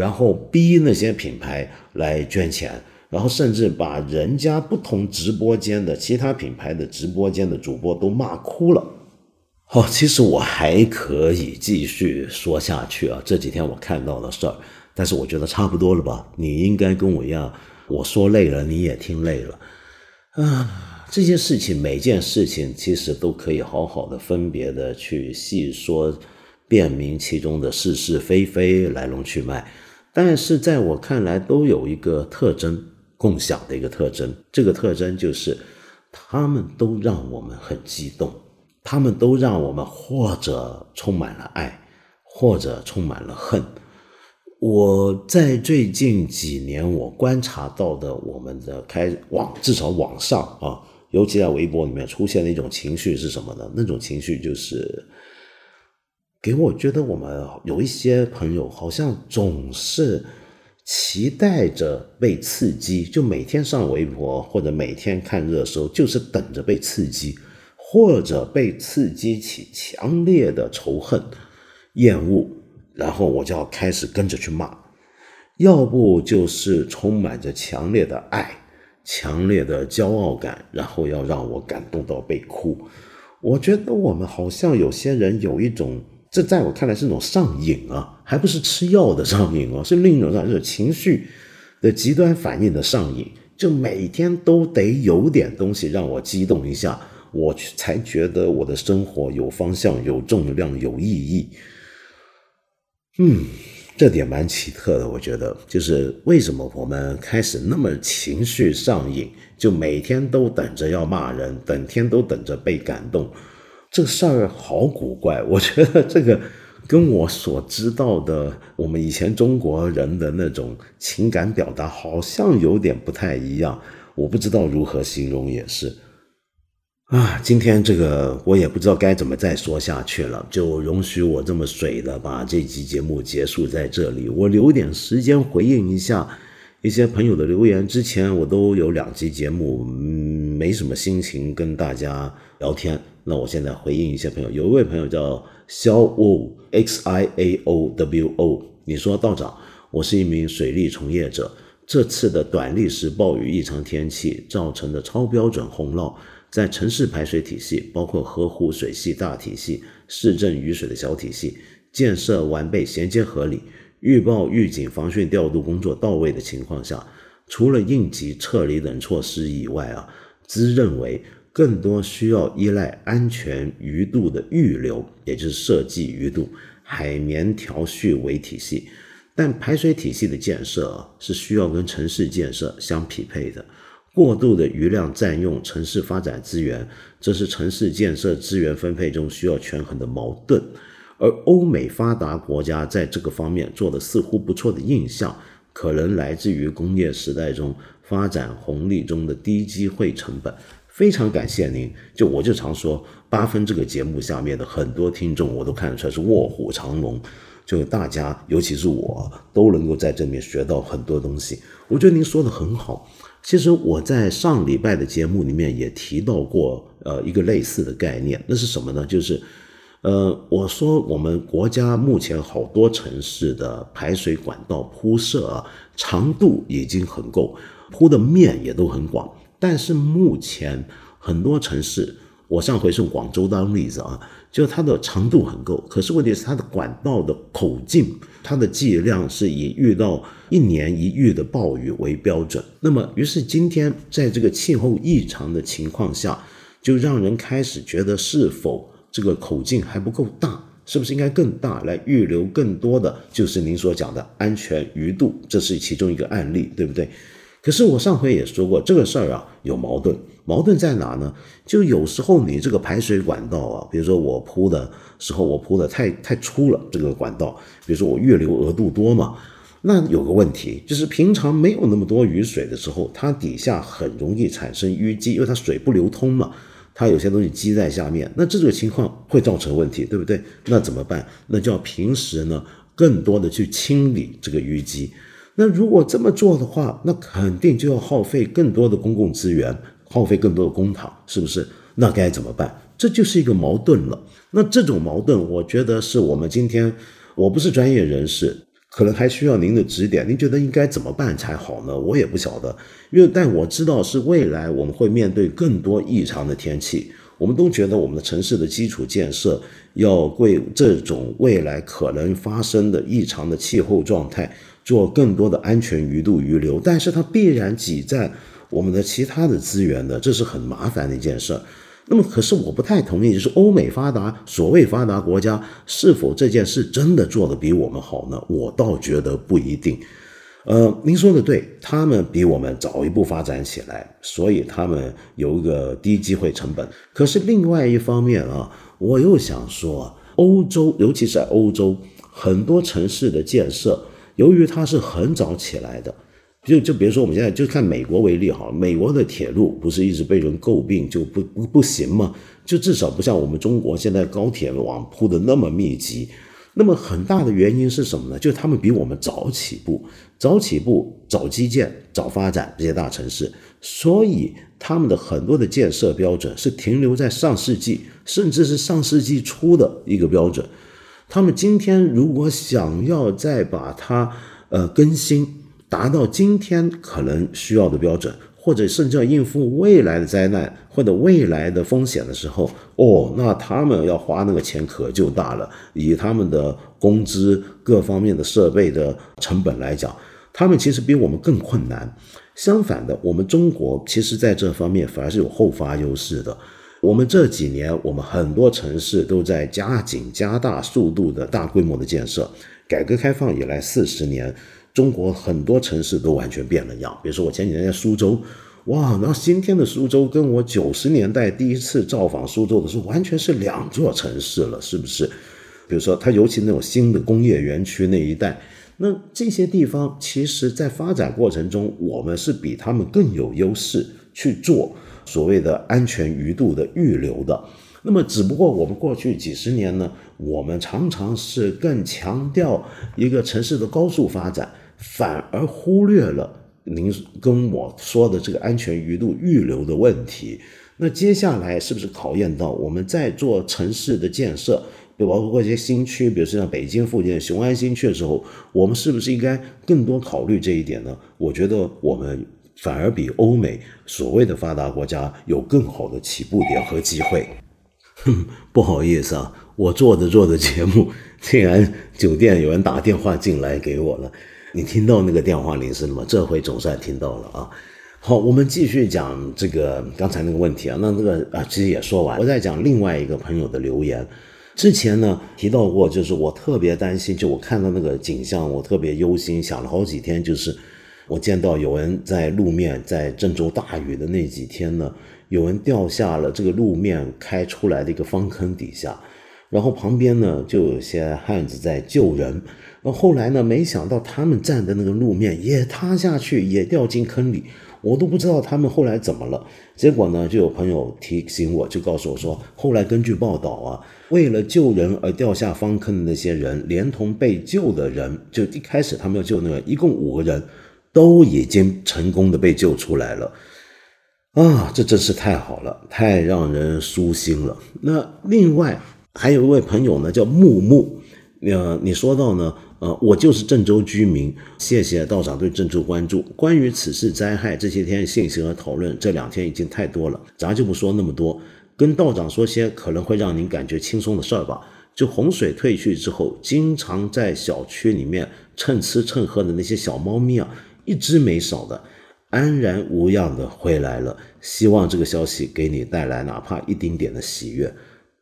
然后逼那些品牌来捐钱，然后甚至把人家不同直播间的其他品牌的直播间的主播都骂哭了。好，其实我还可以继续说下去啊，这几天我看到的事儿，但是我觉得差不多了吧？你应该跟我一样，我说累了，你也听累了，啊。这些事情，每件事情其实都可以好好的分别的去细说，辨明其中的是是非非、来龙去脉。但是在我看来，都有一个特征，共享的一个特征。这个特征就是，他们都让我们很激动，他们都让我们或者充满了爱，或者充满了恨。我在最近几年，我观察到的，我们的开网，至少网上啊。尤其在微博里面出现的一种情绪是什么呢？那种情绪就是给我觉得我们有一些朋友好像总是期待着被刺激，就每天上微博或者每天看热搜，就是等着被刺激，或者被刺激起强烈的仇恨、厌恶，然后我就要开始跟着去骂；要不就是充满着强烈的爱。强烈的骄傲感，然后要让我感动到被哭。我觉得我们好像有些人有一种，这在我看来是种上瘾啊，还不是吃药的上瘾哦，是另一种上，就是情绪的极端反应的上瘾。就每天都得有点东西让我激动一下，我才觉得我的生活有方向、有重量、有意义。嗯。这点蛮奇特的，我觉得就是为什么我们开始那么情绪上瘾，就每天都等着要骂人，整天都等着被感动，这事儿好古怪。我觉得这个跟我所知道的我们以前中国人的那种情感表达好像有点不太一样，我不知道如何形容，也是。啊，今天这个我也不知道该怎么再说下去了，就容许我这么水的把这期节目结束在这里。我留点时间回应一下一些朋友的留言。之前我都有两期节目，没什么心情跟大家聊天。那我现在回应一些朋友，有一位朋友叫肖 O X I A O W O，你说道长，我是一名水利从业者，这次的短历时暴雨异常天气造成的超标准洪涝，在城市排水体系，包括河湖水系大体系、市政雨水的小体系建设完备、衔接合理。预报、预警、防汛调度工作到位的情况下，除了应急撤离等措施以外啊，兹认为更多需要依赖安全鱼度的预留，也就是设计鱼度、海绵调蓄为体系。但排水体系的建设，是需要跟城市建设相匹配的。过度的余量占用城市发展资源，这是城市建设资源分配中需要权衡的矛盾。而欧美发达国家在这个方面做的似乎不错的印象，可能来自于工业时代中发展红利中的低机会成本。非常感谢您，就我就常说八分这个节目下面的很多听众，我都看得出来是卧虎藏龙，就大家尤其是我都能够在这里面学到很多东西。我觉得您说的很好。其实我在上礼拜的节目里面也提到过，呃，一个类似的概念，那是什么呢？就是。呃，我说我们国家目前好多城市的排水管道铺设啊，长度已经很够，铺的面也都很广。但是目前很多城市，我上回是广州当例子啊，就它的长度很够，可是问题是它的管道的口径，它的计量是以遇到一年一遇的暴雨为标准。那么，于是今天在这个气候异常的情况下，就让人开始觉得是否。这个口径还不够大，是不是应该更大来预留更多的？就是您所讲的安全余度，这是其中一个案例，对不对？可是我上回也说过，这个事儿啊有矛盾，矛盾在哪呢？就有时候你这个排水管道啊，比如说我铺的时候，我铺的太太粗了，这个管道，比如说我预留额度多嘛，那有个问题就是平常没有那么多雨水的时候，它底下很容易产生淤积，因为它水不流通嘛。它有些东西积在下面，那这种情况会造成问题，对不对？那怎么办？那就要平时呢，更多的去清理这个淤积。那如果这么做的话，那肯定就要耗费更多的公共资源，耗费更多的公帑，是不是？那该怎么办？这就是一个矛盾了。那这种矛盾，我觉得是我们今天，我不是专业人士。可能还需要您的指点，您觉得应该怎么办才好呢？我也不晓得，因为但我知道是未来我们会面对更多异常的天气，我们都觉得我们的城市的基础建设要为这种未来可能发生的异常的气候状态做更多的安全余度余留，但是它必然挤占我们的其他的资源的，这是很麻烦的一件事儿。那么，可是我不太同意，就是欧美发达所谓发达国家是否这件事真的做得比我们好呢？我倒觉得不一定。呃，您说的对，他们比我们早一步发展起来，所以他们有一个低机会成本。可是另外一方面啊，我又想说，欧洲，尤其是在欧洲，很多城市的建设，由于它是很早起来的。就就比如说，我们现在就看美国为例哈，美国的铁路不是一直被人诟病就不不不行吗？就至少不像我们中国现在高铁网铺的那么密集。那么很大的原因是什么呢？就他们比我们早起步，早起步，早基建，早发展这些大城市，所以他们的很多的建设标准是停留在上世纪，甚至是上世纪初的一个标准。他们今天如果想要再把它呃更新。达到今天可能需要的标准，或者甚至要应付未来的灾难或者未来的风险的时候，哦，那他们要花那个钱可就大了。以他们的工资各方面的设备的成本来讲，他们其实比我们更困难。相反的，我们中国其实在这方面反而是有后发优势的。我们这几年，我们很多城市都在加紧加大速度的大规模的建设。改革开放以来四十年。中国很多城市都完全变了样，比如说我前几天在苏州，哇，然后今天的苏州跟我九十年代第一次造访苏州的时候完全是两座城市了，是不是？比如说它尤其那种新的工业园区那一带，那这些地方其实在发展过程中，我们是比他们更有优势去做所谓的安全余度的预留的。那么只不过我们过去几十年呢，我们常常是更强调一个城市的高速发展。反而忽略了您跟我说的这个安全鱼路预留的问题。那接下来是不是考验到我们在做城市的建设，就包括一些新区，比如说像北京附近的雄安新区的时候，我们是不是应该更多考虑这一点呢？我觉得我们反而比欧美所谓的发达国家有更好的起步点和机会。哼，不好意思啊，我做着做着节目，竟然酒店有人打电话进来给我了。你听到那个电话铃声了吗？这回总算听到了啊。好，我们继续讲这个刚才那个问题啊。那这个啊，其实也说完。我在讲另外一个朋友的留言，之前呢提到过，就是我特别担心，就我看到那个景象，我特别忧心，想了好几天。就是我见到有人在路面，在郑州大雨的那几天呢，有人掉下了这个路面开出来的一个方坑底下，然后旁边呢就有些汉子在救人。那后来呢，没想到他们站的那个路面也塌下去，也掉进坑里。我都不知道他们后来怎么了。结果呢，就有朋友提醒我，就告诉我说，后来根据报道啊，为了救人而掉下方坑的那些人，连同被救的人，就一开始他们要救那个，一共五个人，都已经成功的被救出来了。啊，这真是太好了，太让人舒心了。那另外还有一位朋友呢，叫木木，呃，你说到呢？呃，我就是郑州居民，谢谢道长对郑州关注。关于此次灾害，这些天信息和讨论，这两天已经太多了，咱就不说那么多，跟道长说些可能会让您感觉轻松的事儿吧。就洪水退去之后，经常在小区里面蹭吃蹭喝的那些小猫咪啊，一只没少的，安然无恙的回来了。希望这个消息给你带来哪怕一丁点的喜悦。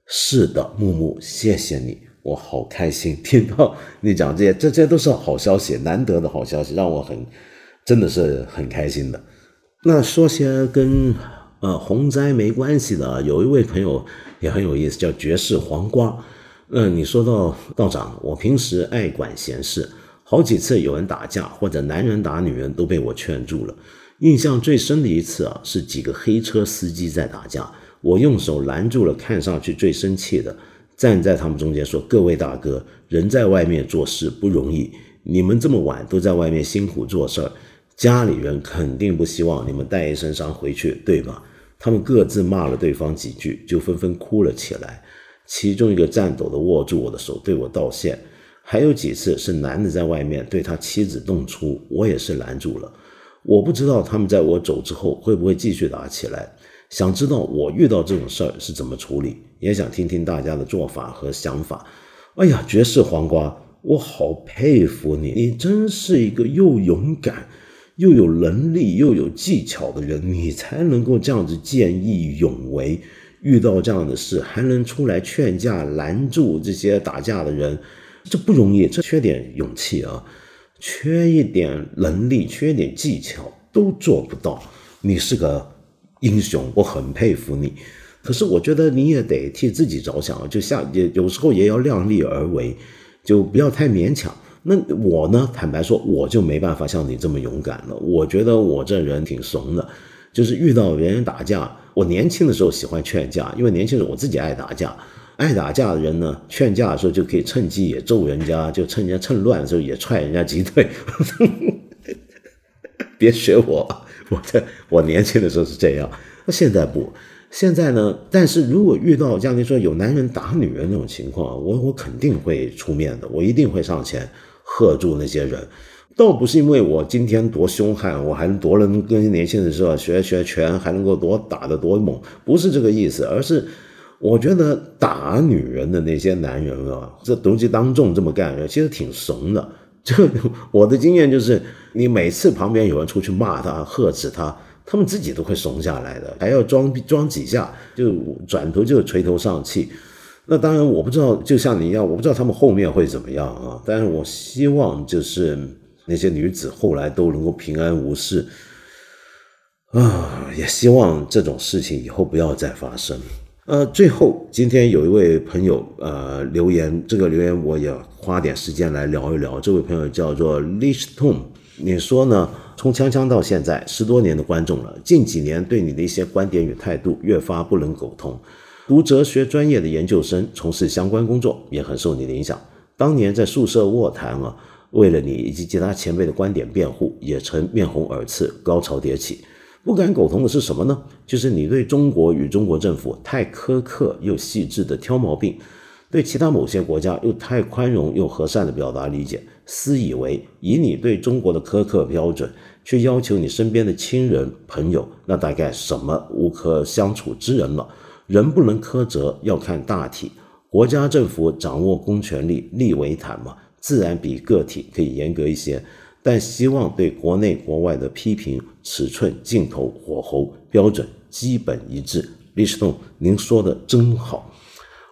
是的，木木，谢谢你。我好开心听到你讲这些，这这都是好消息，难得的好消息，让我很真的是很开心的。那说些跟呃洪灾没关系的，有一位朋友也很有意思，叫绝世黄瓜。嗯，你说到道长，我平时爱管闲事，好几次有人打架或者男人打女人，都被我劝住了。印象最深的一次啊，是几个黑车司机在打架，我用手拦住了看上去最生气的。站在他们中间说：“各位大哥，人在外面做事不容易，你们这么晚都在外面辛苦做事儿，家里人肯定不希望你们带一身伤回去，对吧？”他们各自骂了对方几句，就纷纷哭了起来。其中一个颤抖的握住我的手，对我道歉。还有几次是男的在外面对他妻子动粗，我也是拦住了。我不知道他们在我走之后会不会继续打起来。想知道我遇到这种事儿是怎么处理，也想听听大家的做法和想法。哎呀，绝世黄瓜，我好佩服你，你真是一个又勇敢又有能力又有技巧的人，你才能够这样子见义勇为，遇到这样的事还能出来劝架拦住这些打架的人，这不容易，这缺点勇气啊，缺一点能力，缺点技巧都做不到，你是个。英雄，我很佩服你，可是我觉得你也得替自己着想，就像也有时候也要量力而为，就不要太勉强。那我呢，坦白说，我就没办法像你这么勇敢了。我觉得我这人挺怂的，就是遇到别人打架，我年轻的时候喜欢劝架，因为年轻时我自己爱打架，爱打架的人呢，劝架的时候就可以趁机也揍人家，就趁人家趁乱的时候也踹人家几腿。别学我。我在我年轻的时候是这样，那现在不，现在呢？但是如果遇到像你说有男人打女人那种情况，我我肯定会出面的，我一定会上前喝住那些人。倒不是因为我今天多凶悍，我还能多能跟年轻的时候学学拳，还能够多打得多猛，不是这个意思，而是我觉得打女人的那些男人啊，这东西当众这么干，其实挺怂的。就我的经验就是，你每次旁边有人出去骂他、呵斥他，他们自己都会怂下来的，还要装装几下，就转头就垂头丧气。那当然我不知道，就像你一样，我不知道他们后面会怎么样啊。但是我希望就是那些女子后来都能够平安无事啊，也希望这种事情以后不要再发生。呃，最后今天有一位朋友呃留言，这个留言我也花点时间来聊一聊。这位朋友叫做 Lish Tom，你说呢？从锵锵到现在十多年的观众了，近几年对你的一些观点与态度越发不能苟同。读哲学专业的研究生，从事相关工作也很受你的影响。当年在宿舍卧谈啊，为了你以及其他前辈的观点辩护，也曾面红耳赤，高潮迭起。不敢苟同的是什么呢？就是你对中国与中国政府太苛刻又细致的挑毛病，对其他某些国家又太宽容又和善的表达理解，私以为以你对中国的苛刻标准去要求你身边的亲人朋友，那大概什么无可相处之人了。人不能苛责，要看大体。国家政府掌握公权力，立为坦嘛，自然比个体可以严格一些。但希望对国内国外的批评尺寸、镜头、火候标准基本一致。李世栋，您说的真好。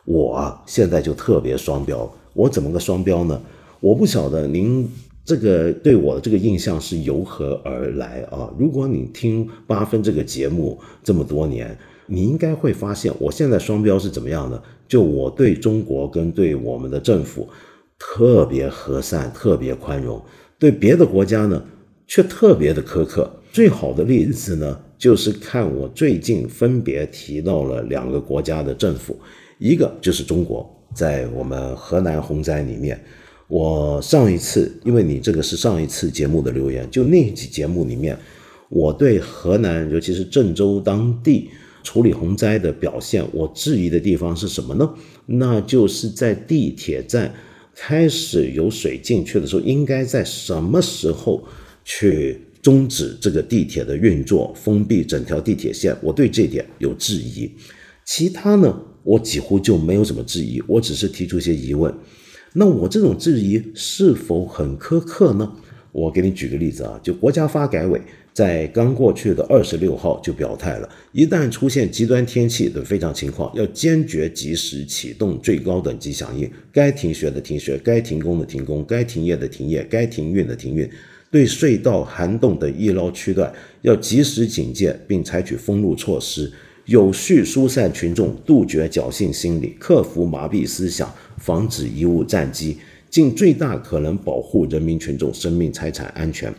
我啊，现在就特别双标。我怎么个双标呢？我不晓得您这个对我的这个印象是由何而来啊？如果你听八分这个节目这么多年，你应该会发现，我现在双标是怎么样的？就我对中国跟对我们的政府特别和善，特别宽容；对别的国家呢，却特别的苛刻。最好的例子呢，就是看我最近分别提到了两个国家的政府，一个就是中国，在我们河南洪灾里面，我上一次因为你这个是上一次节目的留言，就那期节目里面，我对河南，尤其是郑州当地。处理洪灾的表现，我质疑的地方是什么呢？那就是在地铁站开始有水进去的时候，应该在什么时候去终止这个地铁的运作，封闭整条地铁线？我对这点有质疑。其他呢，我几乎就没有什么质疑，我只是提出一些疑问。那我这种质疑是否很苛刻呢？我给你举个例子啊，就国家发改委。在刚过去的二十六号就表态了，一旦出现极端天气等非常情况，要坚决及时启动最高等级响应，该停学的停学，该停工的停工，该停业的停业，该停运的停运。对隧道、涵洞等易涝区段要及时警戒，并采取封路措施，有序疏散群众，杜绝侥幸心理，克服麻痹思想，防止贻误战机，尽最大可能保护人民群众生命财产安全。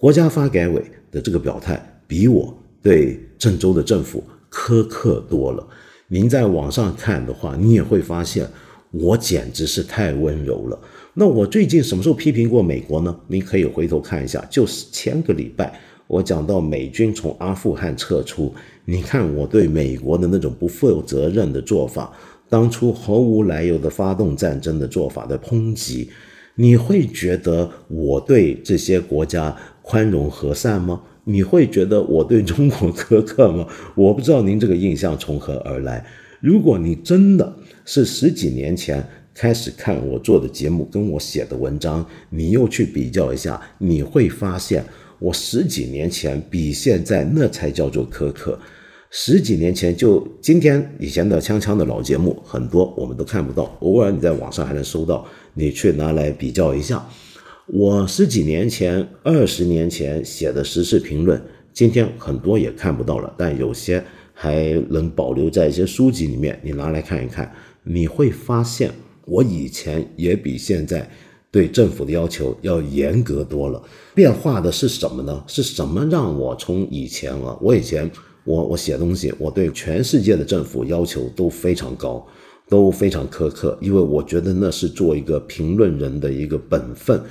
国家发改委。的这个表态比我对郑州的政府苛刻多了。您在网上看的话，你也会发现我简直是太温柔了。那我最近什么时候批评过美国呢？您可以回头看一下，就是前个礼拜我讲到美军从阿富汗撤出，你看我对美国的那种不负责任的做法，当初毫无来由的发动战争的做法的抨击，你会觉得我对这些国家？宽容和善吗？你会觉得我对中国苛刻吗？我不知道您这个印象从何而来。如果你真的是十几年前开始看我做的节目，跟我写的文章，你又去比较一下，你会发现我十几年前比现在那才叫做苛刻。十几年前就今天以前的锵锵的老节目很多我们都看不到，偶尔你在网上还能搜到，你去拿来比较一下。我十几年前、二十年前写的时事评论，今天很多也看不到了，但有些还能保留在一些书籍里面。你拿来看一看，你会发现我以前也比现在对政府的要求要严格多了。变化的是什么呢？是什么让我从以前啊？我以前我我写东西，我对全世界的政府要求都非常高，都非常苛刻，因为我觉得那是做一个评论人的一个本分。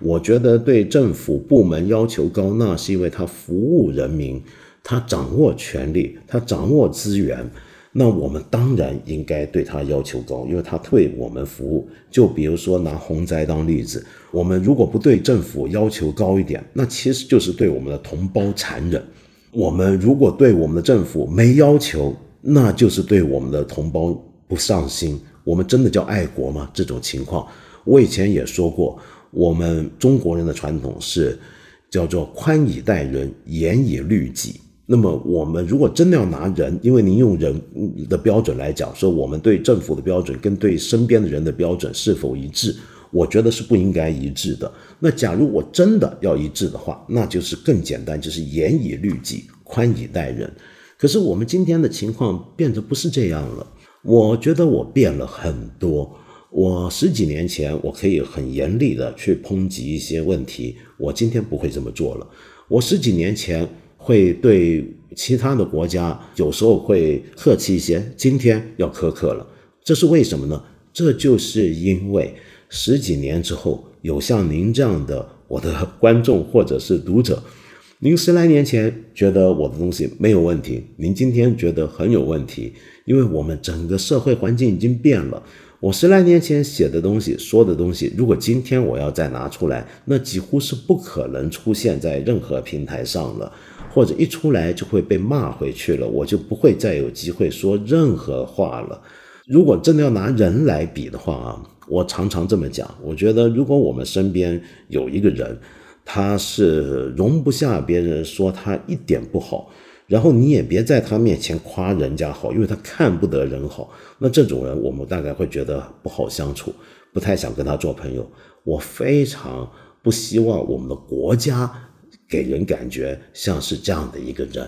我觉得对政府部门要求高，那是因为他服务人民，他掌握权力，他掌握资源，那我们当然应该对他要求高，因为他为我们服务。就比如说拿洪灾当例子，我们如果不对政府要求高一点，那其实就是对我们的同胞残忍。我们如果对我们的政府没要求，那就是对我们的同胞不上心。我们真的叫爱国吗？这种情况，我以前也说过。我们中国人的传统是叫做宽以待人，严以律己。那么，我们如果真的要拿人，因为您用人的标准来讲，说我们对政府的标准跟对身边的人的标准是否一致？我觉得是不应该一致的。那假如我真的要一致的话，那就是更简单，就是严以律己，宽以待人。可是我们今天的情况变得不是这样了。我觉得我变了很多。我十几年前，我可以很严厉的去抨击一些问题，我今天不会这么做了。我十几年前会对其他的国家有时候会客气一些，今天要苛刻了。这是为什么呢？这就是因为十几年之后，有像您这样的我的 观众或者是读者，您十来年前觉得我的东西没有问题，您今天觉得很有问题，因为我们整个社会环境已经变了。我十来年前写的东西、说的东西，如果今天我要再拿出来，那几乎是不可能出现在任何平台上了，或者一出来就会被骂回去了，我就不会再有机会说任何话了。如果真的要拿人来比的话啊，我常常这么讲，我觉得如果我们身边有一个人，他是容不下别人说他一点不好。然后你也别在他面前夸人家好，因为他看不得人好。那这种人，我们大概会觉得不好相处，不太想跟他做朋友。我非常不希望我们的国家给人感觉像是这样的一个人。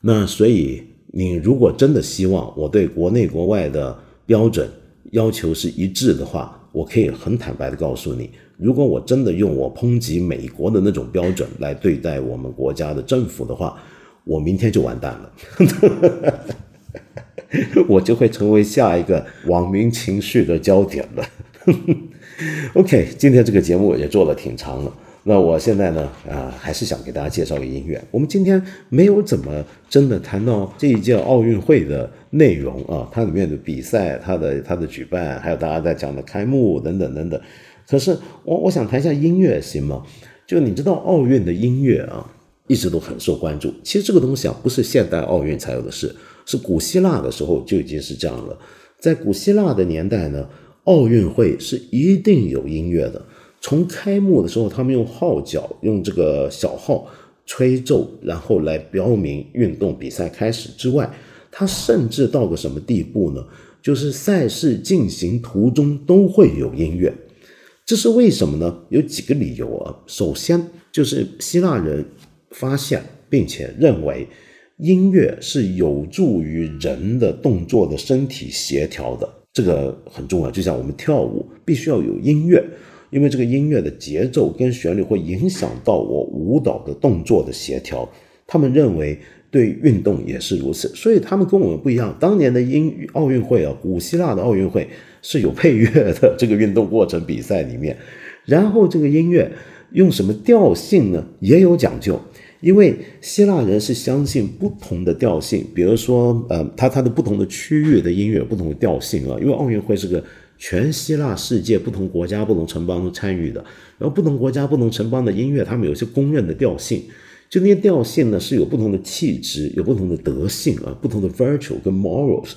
那所以，你如果真的希望我对国内国外的标准要求是一致的话，我可以很坦白的告诉你，如果我真的用我抨击美国的那种标准来对待我们国家的政府的话，我明天就完蛋了，我就会成为下一个网民情绪的焦点了。OK，今天这个节目也做了挺长了，那我现在呢，啊，还是想给大家介绍个音乐。我们今天没有怎么真的谈到这一届奥运会的内容啊，它里面的比赛、它的它的举办，还有大家在讲的开幕等等等等。可是我我想谈一下音乐，行吗？就你知道奥运的音乐啊。一直都很受关注。其实这个东西啊，不是现代奥运才有的事，是古希腊的时候就已经是这样了。在古希腊的年代呢，奥运会是一定有音乐的。从开幕的时候，他们用号角，用这个小号吹奏，然后来标明运动比赛开始之外，它甚至到个什么地步呢？就是赛事进行途中都会有音乐。这是为什么呢？有几个理由啊。首先就是希腊人。发现并且认为，音乐是有助于人的动作的身体协调的，这个很重要。就像我们跳舞，必须要有音乐，因为这个音乐的节奏跟旋律会影响到我舞蹈的动作的协调。他们认为对运动也是如此，所以他们跟我们不一样。当年的音奥运会啊，古希腊的奥运会是有配乐的，这个运动过程比赛里面，然后这个音乐用什么调性呢？也有讲究。因为希腊人是相信不同的调性，比如说，呃，它它的不同的区域的音乐不同的调性啊。因为奥运会是个全希腊世界不同国家不同城邦都参与的，然后不同国家不同城邦的音乐，他们有些公认的调性，就那些调性呢是有不同的气质，有不同的德性啊，不同的 virtue 跟 morals，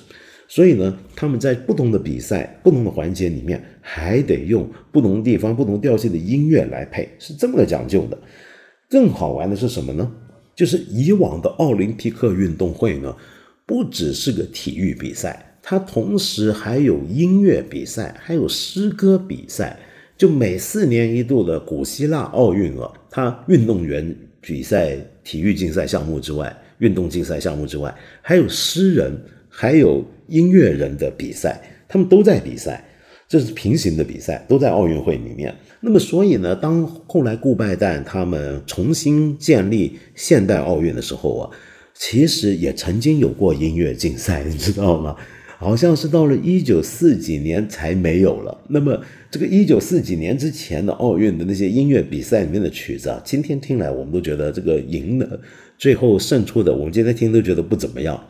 所以呢，他们在不同的比赛、不同的环节里面，还得用不同地方、不同调性的音乐来配，是这么个讲究的。更好玩的是什么呢？就是以往的奥林匹克运动会呢，不只是个体育比赛，它同时还有音乐比赛，还有诗歌比赛。就每四年一度的古希腊奥运啊，它运动员比赛、体育竞赛项目之外，运动竞赛项目之外，还有诗人、还有音乐人的比赛，他们都在比赛。这是平行的比赛，都在奥运会里面。那么，所以呢，当后来顾拜旦他们重新建立现代奥运的时候啊，其实也曾经有过音乐竞赛，你知道吗？好像是到了一九四几年才没有了。那么，这个一九四几年之前的奥运的那些音乐比赛里面的曲子啊，今天听来我们都觉得这个赢的，最后胜出的，我们今天听都觉得不怎么样。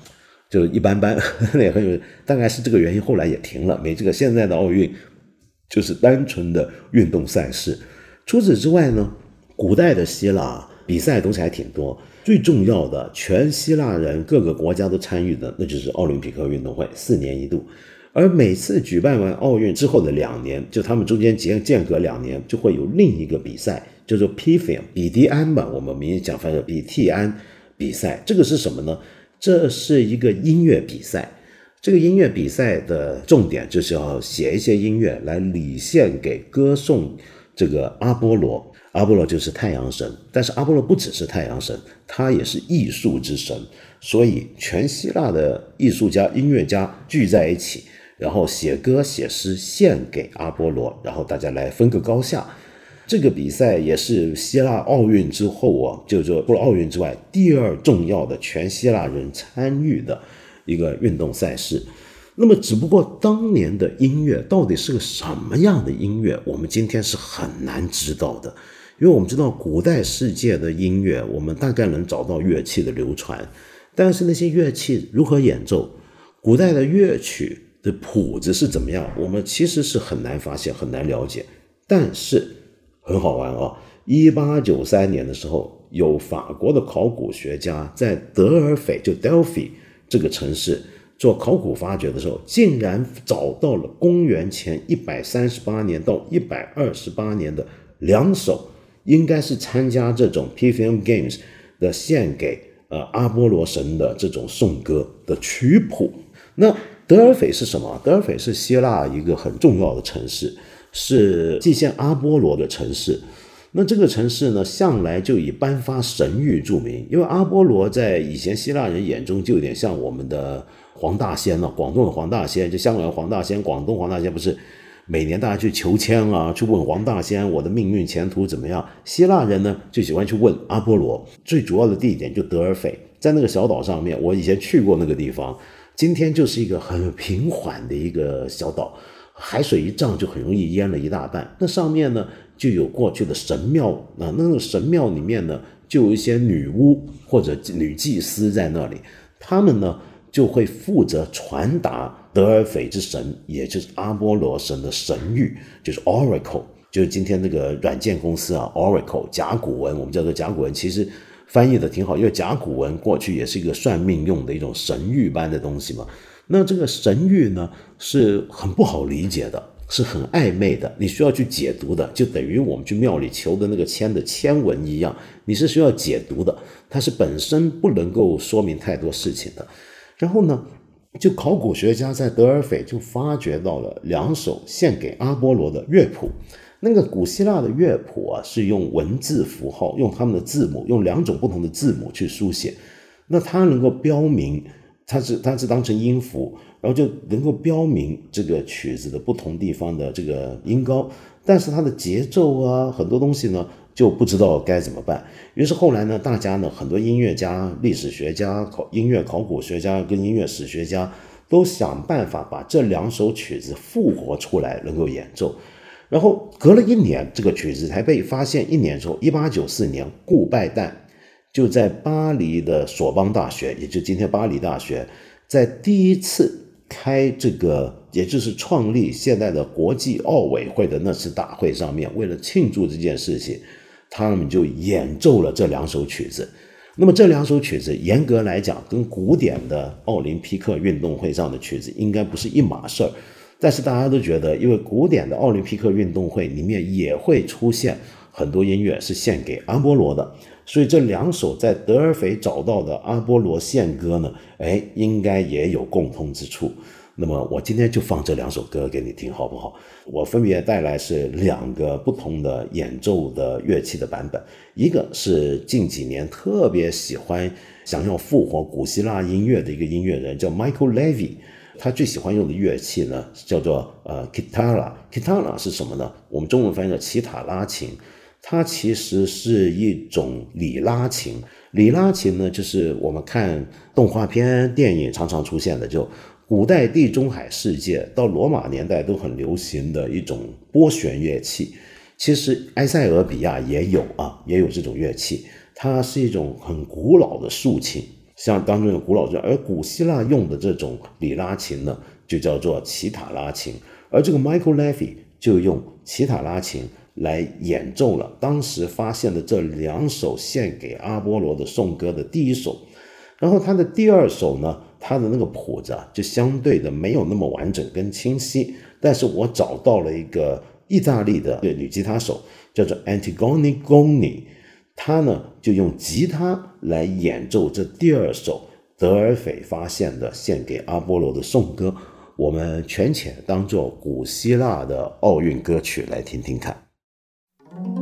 就一般般，也很有，大概是这个原因，后来也停了。没这个现在的奥运，就是单纯的运动赛事。除此之外呢，古代的希腊比赛东西还挺多。最重要的，全希腊人各个国家都参与的，那就是奥林匹克运动会，四年一度。而每次举办完奥运之后的两年，就他们中间间间隔两年，就会有另一个比赛，叫做 p f i m 比迪安吧，我们名义讲翻译比蒂安比赛。这个是什么呢？这是一个音乐比赛，这个音乐比赛的重点就是要写一些音乐来礼献给歌颂这个阿波罗。阿波罗就是太阳神，但是阿波罗不只是太阳神，他也是艺术之神。所以全希腊的艺术家、音乐家聚在一起，然后写歌写诗献给阿波罗，然后大家来分个高下。这个比赛也是希腊奥运之后啊，就是说除了奥运之外，第二重要的全希腊人参与的一个运动赛事。那么，只不过当年的音乐到底是个什么样的音乐，我们今天是很难知道的。因为我们知道古代世界的音乐，我们大概能找到乐器的流传，但是那些乐器如何演奏，古代的乐曲的谱子是怎么样，我们其实是很难发现、很难了解。但是很好玩啊！一八九三年的时候，有法国的考古学家在德尔斐，就 Delphi 这个城市。做考古发掘的时候，竟然找到了公元前一百三十八年到一百二十八年的两首，应该是参加这种 p f m Games 的献给呃阿波罗神的这种颂歌的曲谱。那德尔斐是什么？德尔斐是希腊一个很重要的城市，是祭献阿波罗的城市。那这个城市呢，向来就以颁发神谕著名，因为阿波罗在以前希腊人眼中就有点像我们的。黄大仙呢？广东的黄大仙，就香港的黄大仙，广东黄大仙不是每年大家去求签啊，去问黄大仙我的命运前途怎么样？希腊人呢就喜欢去问阿波罗。最主要的地点就德尔斐，在那个小岛上面，我以前去过那个地方。今天就是一个很平缓的一个小岛，海水一涨就很容易淹了一大半。那上面呢就有过去的神庙啊，那个神庙里面呢就有一些女巫或者女祭司在那里，他们呢。就会负责传达德尔斐之神，也就是阿波罗神的神谕，就是 Oracle，就是今天那个软件公司啊，Oracle 甲骨文，我们叫做甲骨文，其实翻译的挺好，因为甲骨文过去也是一个算命用的一种神谕般的东西嘛。那这个神谕呢，是很不好理解的，是很暧昧的，你需要去解读的，就等于我们去庙里求的那个签的签文一样，你是需要解读的，它是本身不能够说明太多事情的。然后呢，就考古学家在德尔斐就发掘到了两首献给阿波罗的乐谱。那个古希腊的乐谱啊，是用文字符号，用他们的字母，用两种不同的字母去书写。那它能够标明，它是它是当成音符，然后就能够标明这个曲子的不同地方的这个音高。但是它的节奏啊，很多东西呢。就不知道该怎么办。于是后来呢，大家呢，很多音乐家、历史学家、考音乐考古学家跟音乐史学家都想办法把这两首曲子复活出来，能够演奏。然后隔了一年，这个曲子才被发现。一年之后，一八九四年，顾拜旦就在巴黎的索邦大学，也就今天巴黎大学，在第一次开这个。也就是创立现在的国际奥委会的那次大会上面，为了庆祝这件事情，他们就演奏了这两首曲子。那么这两首曲子，严格来讲，跟古典的奥林匹克运动会上的曲子应该不是一码事儿。但是大家都觉得，因为古典的奥林匹克运动会里面也会出现很多音乐是献给阿波罗的，所以这两首在德尔斐找到的阿波罗献歌呢，哎，应该也有共通之处。那么我今天就放这两首歌给你听，好不好？我分别带来是两个不同的演奏的乐器的版本，一个是近几年特别喜欢想要复活古希腊音乐的一个音乐人，叫 Michael Levy，他最喜欢用的乐器呢叫做呃 Kitara，Kitara 是什么呢？我们中文翻译叫奇塔拉琴，它其实是一种里拉琴，里拉琴呢就是我们看动画片、电影常常出现的就。古代地中海世界到罗马年代都很流行的一种拨弦乐器，其实埃塞俄比亚也有啊，也有这种乐器。它是一种很古老的竖琴，像当中的古老的，而古希腊用的这种里拉琴呢，就叫做奇塔拉琴。而这个 Michael Levy 就用奇塔拉琴来演奏了当时发现的这两首献给阿波罗的颂歌的第一首，然后他的第二首呢。他的那个谱子啊，就相对的没有那么完整跟清晰。但是我找到了一个意大利的女吉他手，叫做 Antigone Goni，她呢就用吉他来演奏这第二首德尔斐发现的献给阿波罗的颂歌。我们全且当做古希腊的奥运歌曲来听听看。Thank you.